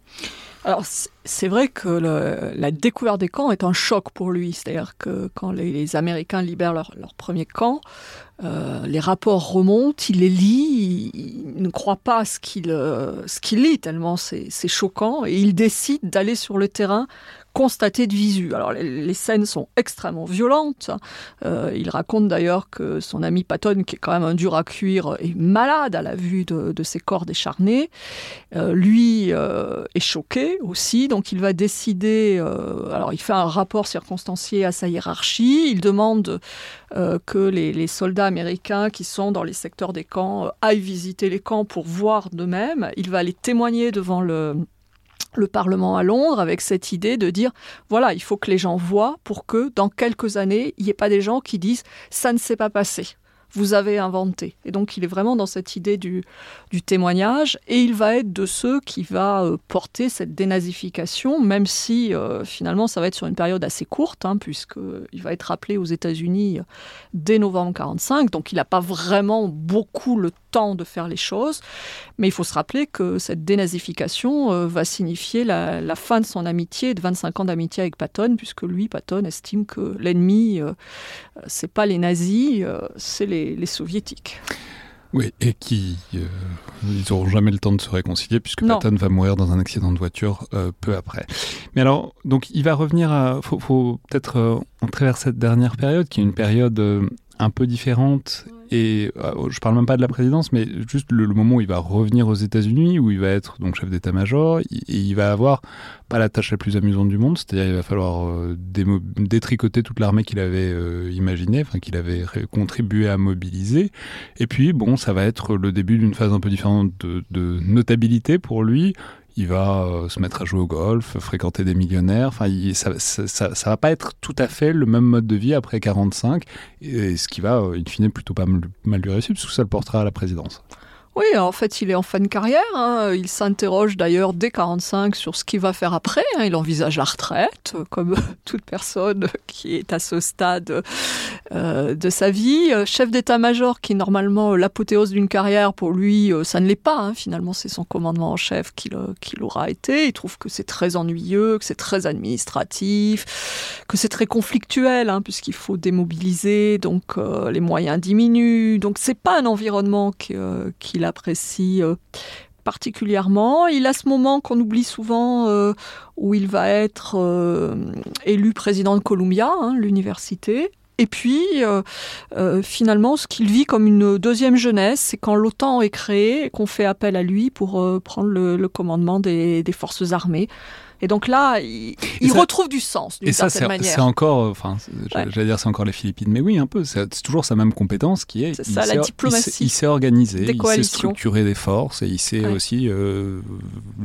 Alors c'est vrai que la découverte des camps est un choc pour lui. C'est-à-dire que quand les, Américains libèrent leur, premier camp, euh, les rapports remontent, il les lit, il, ne croit pas ce qu'il ce qu'il lit tellement c'est choquant et il décide d'aller sur le terrain constater de visu. Alors les, scènes sont extrêmement violentes. Euh, il raconte d'ailleurs que son ami Patton, qui est quand même un dur à cuire, est malade à la vue de, ses corps décharnés. Euh, lui euh, est choqué aussi, donc il va décider. alors il fait un rapport circonstancié à sa hiérarchie. Il demande que les, les, soldats américains qui sont dans les secteurs des camps aillent visiter les camps pour voir d'eux-mêmes. Il va aller témoigner devant le le Parlement à Londres avec cette idée de dire voilà, il faut que les gens voient pour que dans quelques années, il n'y ait pas des gens qui disent ça ne s'est pas passé vous avez inventé. Et donc il est vraiment dans cette idée du, témoignage et il va être de ceux qui va euh, porter cette dénazification, même si euh, finalement ça va être sur une période assez courte, hein, puisqu'il va être appelé aux États-Unis dès novembre 1945, donc il n'a pas vraiment beaucoup le temps de faire les choses. Mais il faut se rappeler que cette dénazification euh, va signifier la, fin de son amitié, de 25 ans d'amitié avec Patton, puisque lui, Patton, estime que l'ennemi, c'est pas les nazis, c'est les les, soviétiques. Oui, et qui euh, ils n'auront jamais le temps de se réconcilier puisque Patton va mourir dans un accident de voiture euh, peu après. Mais alors, donc il va revenir à, faut, faut peut-être euh, entrer vers cette dernière période qui est une période un peu différente et euh, je parle même pas de la présidence, mais juste le, moment où il va revenir aux États-Unis, où il va être donc chef d'état-major, et il va avoir pas la tâche la plus amusante du monde, c'est-à-dire il va falloir euh, détricoter toute l'armée qu'il avait euh, imaginée, enfin qu'il avait contribué à mobiliser. Et puis bon, ça va être le début d'une phase un peu différente de, de notabilité pour lui il va euh, se mettre à jouer au golf, fréquenter des millionnaires. Enfin, ça, ça, va pas être tout à fait le même mode de vie après 45, et, ce qui va, euh, in fine, plutôt pas mal, mal lui réussir, parce que ça le portera à la présidence. Oui, en fait, il est en fin de carrière. Hein. Il s'interroge d'ailleurs dès 45 sur ce qu'il va faire après. Hein. Il envisage la retraite, comme toute personne qui est à ce stade euh, de sa vie. Chef d'état-major, qui est normalement l'apothéose d'une carrière, pour lui, euh, ça ne l'est pas. Hein. Finalement, c'est son commandement en chef qui l'aura été. Il trouve que c'est très ennuyeux, que c'est très administratif, que c'est très conflictuel, puisqu'il faut démobiliser, donc euh, les moyens diminuent. Donc, c'est pas un environnement qu'il apprécie euh, particulièrement. Il a ce moment qu'on oublie souvent euh, où il va être euh, élu président de Columbia, hein, l'université. Et puis, finalement, ce qu'il vit comme une deuxième jeunesse, c'est quand l'OTAN est créé et qu'on fait appel à lui pour prendre le, commandement des, forces armées. Et donc là, il, retrouve du sens d'une certaine manière. C'est encore, euh, enfin, j'allais dire, c'est encore les Philippines, mais oui, un peu. C'est toujours sa même compétence qui est. C'est ça, la diplomatie. Il s'est organisé, il sait structurer des forces et il sait aussi euh,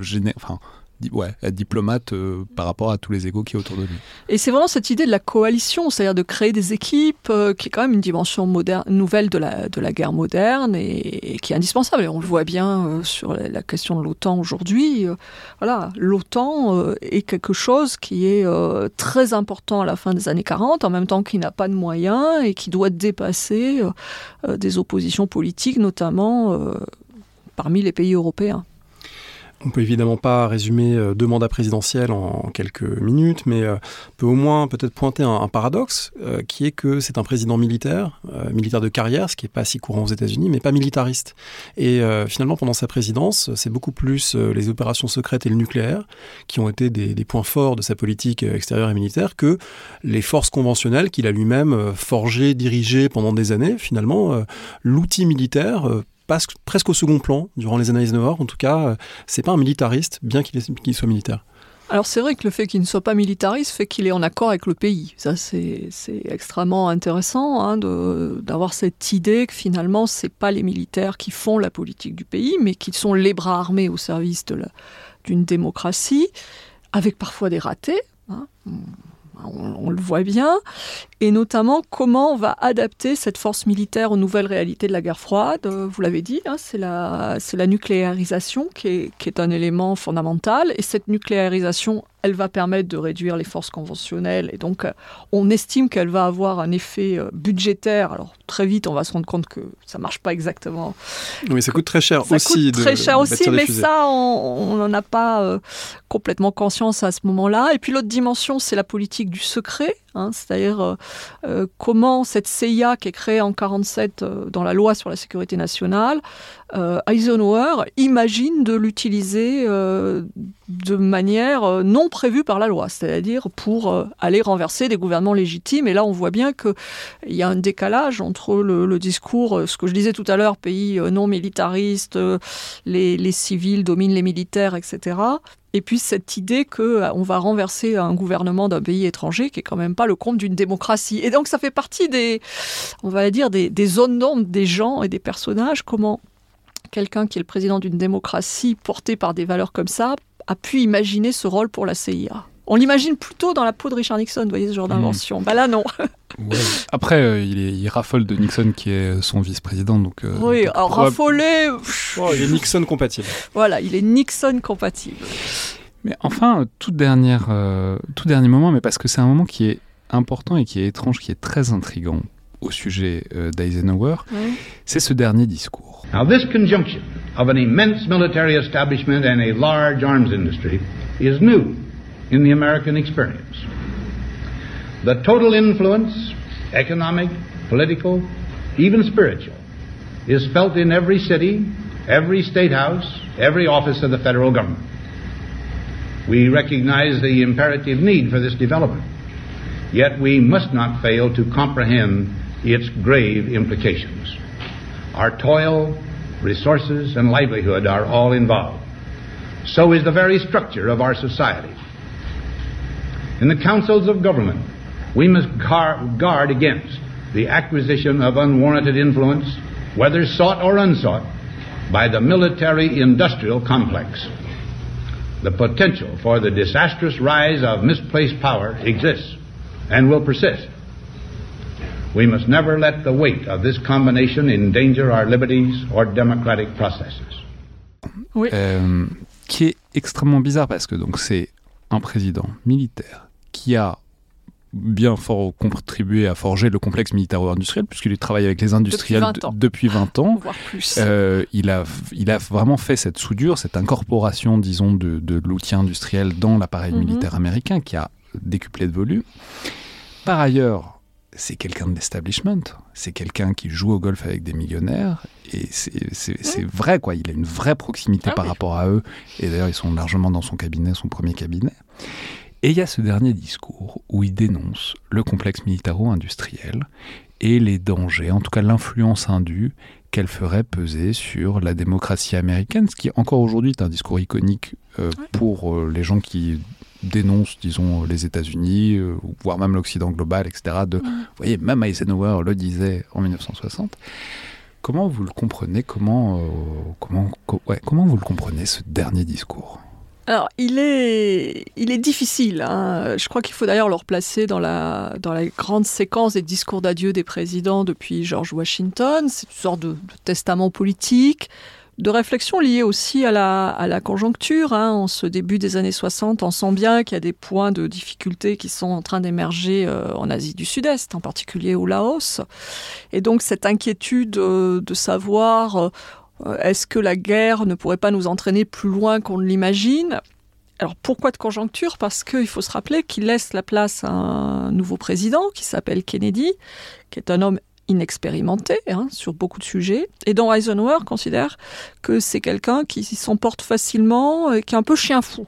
générer, enfin, diplomate euh, par rapport à tous les égaux qui est autour de lui. Et c'est vraiment cette idée de la coalition, c'est-à-dire de créer des équipes, euh, qui est quand même une dimension nouvelle de la, guerre moderne et, qui est indispensable. Et on le voit bien euh, sur la, question de l'OTAN aujourd'hui. l'OTAN est quelque chose qui est très important à la fin des années 40, en même temps qu'il n'a pas de moyens et qui doit dépasser des oppositions politiques, notamment parmi les pays européens. On peut évidemment pas résumer euh, deux mandats présidentiels en quelques minutes, mais euh, on peut au moins peut-être pointer un, paradoxe, euh, qui est que c'est un président militaire, militaire de carrière, ce qui n'est pas si courant aux États-Unis, mais pas militariste. Et finalement, pendant sa présidence, c'est beaucoup plus les opérations secrètes et le nucléaire qui ont été des, des, points forts de sa politique extérieure et militaire que les forces conventionnelles qu'il a lui-même forgées, dirigées pendant des années. Finalement, l'outil militaire presque au second plan durant les années Eisenhower. En tout cas, euh, c'est pas un militariste, bien qu'il soit militaire. Alors c'est vrai que le fait qu'il ne soit pas militariste fait qu'il est en accord avec le pays. Ça c'est extrêmement intéressant hein, d'avoir cette idée que finalement c'est pas les militaires qui font la politique du pays, mais qu'ils sont les bras armés au service d'une démocratie, avec parfois des ratés. Hein on, le voit bien, et notamment comment on va adapter cette force militaire aux nouvelles réalités de la guerre froide. Euh, vous l'avez dit, hein, c'est la, la, nucléarisation qui est, qui est, un élément fondamental, et cette nucléarisation elle va permettre de réduire les forces conventionnelles et donc euh, on estime qu'elle va avoir un effet euh, budgétaire. Alors très vite, on va se rendre compte que ça marche pas exactement. Oui, ça coûte très cher ça aussi. Coûte très cher aussi, mais ça, on n'en a pas euh, complètement conscience à ce moment-là. Et puis l'autre dimension, c'est la politique du secret. Hein, c'est-à-dire euh, euh, comment cette CIA qui est créée en 1947 euh, dans la loi sur la sécurité nationale, Eisenhower imagine de l'utiliser de manière non prévue par la loi, c'est-à-dire pour aller renverser des gouvernements légitimes. Et là, on voit bien qu'il y a un décalage entre le, discours, ce que je disais tout à l'heure, pays non militariste, les, civils dominent les militaires, etc., et puis cette idée que euh, on va renverser un gouvernement d'un pays étranger qui est quand même pas le compte d'une démocratie. Et donc ça fait partie des, on va dire des, zones d'ombre des gens et des personnages. Comment quelqu'un qui est le président d'une démocratie portée par des valeurs comme ça a pu imaginer ce rôle pour la CIA. On l'imagine plutôt dans la peau de Richard Nixon, vous voyez ce genre hmm. d'invention. Bah là, non. Après, euh, il, est, il, raffole de Nixon qui est son vice-président. Donc, euh, oui, alors raffoler. Oh, il est Nixon compatible. Voilà, il est Nixon compatible. Mais enfin, tout, dernière, euh, tout dernier moment, mais parce que c'est un moment qui est important et qui est étrange, qui est très intrigant au sujet d'Eisenhower, c'est ce dernier discours. Now, this conjunction of an immense military establishment and a large arms industry is new. In the American experience. The total influence, economic, political, even spiritual, is felt in every city, every state house, every office of the federal government. We recognize the imperative need for this development, yet we must not fail to comprehend its grave implications. Our toil, resources, and livelihood are all involved. So is the very structure of our society. In the councils of government, we must guard against the acquisition of unwarranted influence, whether sought or unsought, by the military industrial complex. The potential for the disastrous rise of misplaced power exists and will persist. We must never let the weight of this combination endanger our liberties or democratic processes. Oui. Euh, qui est extrêmement bizarre parce que donc c'est un président militaire qui a bien fort contribué à forger le complexe militaro-industriel, puisqu'il travaille avec les industriels depuis 20 ans. Euh, il, a, il a vraiment fait cette soudure, cette incorporation, disons, de, de l'outil industriel dans l'appareil mhm. militaire américain qui a décuplé de volume. Par ailleurs, c'est quelqu'un de l'establishment, c'est quelqu'un qui joue au golf avec des millionnaires, et c'est vrai, quoi. Il a une vraie proximité ah par rapport à eux, et d'ailleurs, ils sont largement dans son cabinet, son premier cabinet. Et il y a ce dernier discours où il dénonce le complexe militaro-industriel et les dangers, en tout cas l'influence indue qu'elle ferait peser sur la démocratie américaine, ce qui encore aujourd'hui est un discours iconique euh, pour euh, les gens qui dénoncent, disons, les États-Unis, euh, voire même l'Occident global, etc. De, Vous voyez, même Eisenhower le disait en 1960. Comment vous le comprenez Comment, comment, comment vous le comprenez ce dernier discours? Alors, il est, il est difficile. Hein. Je crois qu'il faut d'ailleurs le replacer dans la, dans la grande séquence des discours d'adieu des présidents depuis George Washington. C'est une sorte de, testament politique, de réflexion liée aussi à la, à la conjoncture. Hein. En ce début des années 60, on sent bien qu'il y a des points de difficulté qui sont en train d'émerger euh, en Asie du Sud-Est, en particulier au Laos. Et donc, cette inquiétude euh, de savoir... Euh, est-ce que la guerre ne pourrait pas nous entraîner plus loin qu'on ne l'imagine? Alors pourquoi de conjoncture? Parce qu'il faut se rappeler qu'il laisse la place à un nouveau président qui s'appelle Kennedy, qui est un homme inexpérimenté hein, sur beaucoup de sujets, et dont Eisenhower considère que c'est quelqu'un qui s'emporte facilement et qui est un peu chien fou.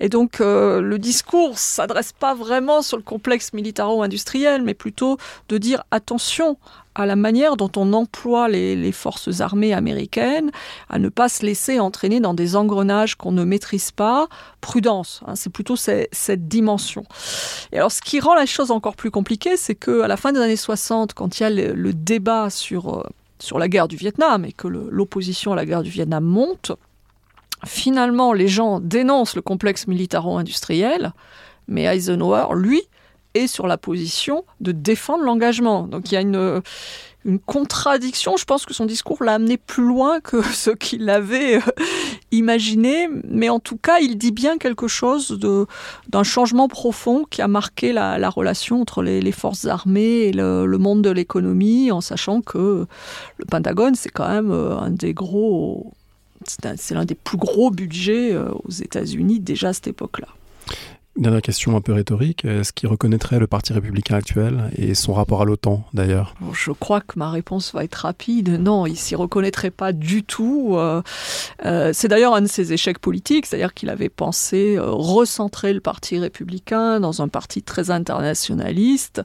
Et donc euh, le discours s'adresse pas vraiment sur le complexe militaro-industriel, mais plutôt de dire attention à la manière dont on emploie les, forces armées américaines, à ne pas se laisser entraîner dans des engrenages qu'on ne maîtrise pas. Prudence, hein, c'est plutôt cette dimension. Et alors, ce qui rend la chose encore plus compliquée, c'est qu'à la fin des années 60, quand il y a le, débat sur, euh, sur la guerre du Vietnam et que l'opposition à la guerre du Vietnam monte, finalement, les gens dénoncent le complexe militaro-industriel, mais Eisenhower, lui, est sur la position de défendre l'engagement. Donc il y a une, contradiction. Je pense que son discours l'a amené plus loin que ce qu'il avait euh, imaginé, mais en tout cas, il dit bien quelque chose d'un changement profond qui a marqué la, relation entre les, forces armées et le, le monde de l'économie, en sachant que le Pentagone, c'est quand même euh, un des gros c'est l'un des plus gros budgets euh, aux États-Unis déjà à cette époque-là. Dernière question un peu rhétorique, est-ce qu'il reconnaîtrait le Parti républicain actuel et son rapport à l'OTAN d'ailleurs? Je crois que ma réponse va être rapide. Non, il s'y reconnaîtrait pas du tout. Euh, euh, c'est d'ailleurs un de ses échecs politiques, c'est-à-dire qu'il avait pensé euh, recentrer le Parti républicain dans un parti très internationaliste.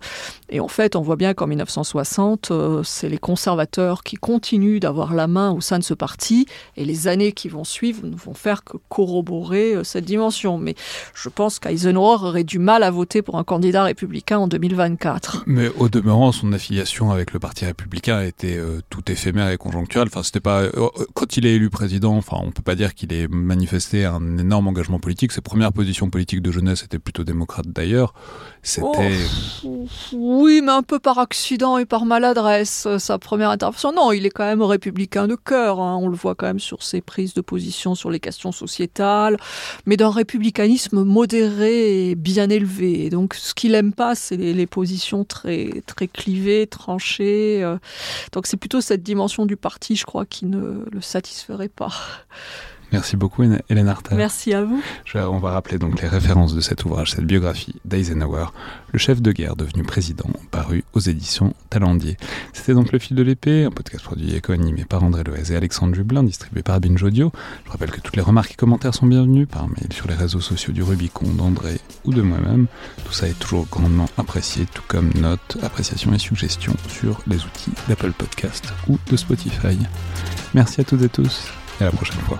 Et en fait, on voit bien qu'en 1960, c'est les conservateurs qui continuent d'avoir la main au sein de ce parti et les années qui vont suivre ne vont faire que corroborer cette dimension. Mais je pense qu'à Eisenhower aurait du mal à voter pour un candidat républicain en 2024. Mais au demeurant, son affiliation avec le Parti républicain était euh, tout éphémère et conjoncturelle. Enfin, c'était pas euh, quand il est élu président. Enfin, on peut pas dire qu'il ait manifesté un énorme engagement politique. Ses premières positions politiques de jeunesse étaient plutôt démocrates d'ailleurs. C'était oh, oui, mais un peu par accident et par maladresse. Euh, sa première intervention. Non, il est quand même républicain de cœur. Hein. On le voit quand même sur ses prises de position sur les questions sociétales, mais d'un républicanisme modéré bien élevé. donc, ce qu'il aime pas, c'est les, positions très, très clivées, tranchées. Euh. donc, c'est plutôt cette dimension du parti, je crois, qui ne le satisferait pas. Merci beaucoup, Hélène Arthur. Merci à vous. on va rappeler donc les références de cet ouvrage, cette biographie d'Eisenhower, le chef de guerre devenu président, paru aux éditions Talendier. C'était donc Le fil de l'épée, un podcast produit et co-animé par André Loez et Alexandre Jublin, distribué par Binge Audio. Je rappelle que toutes les remarques et commentaires sont bienvenus par mail sur les réseaux sociaux du Rubicon, d'André ou de moi-même. Tout ça est toujours grandement apprécié, tout comme notes, appréciations et suggestions sur les outils d'Apple Podcast ou de Spotify. Merci à toutes et tous et à la prochaine fois.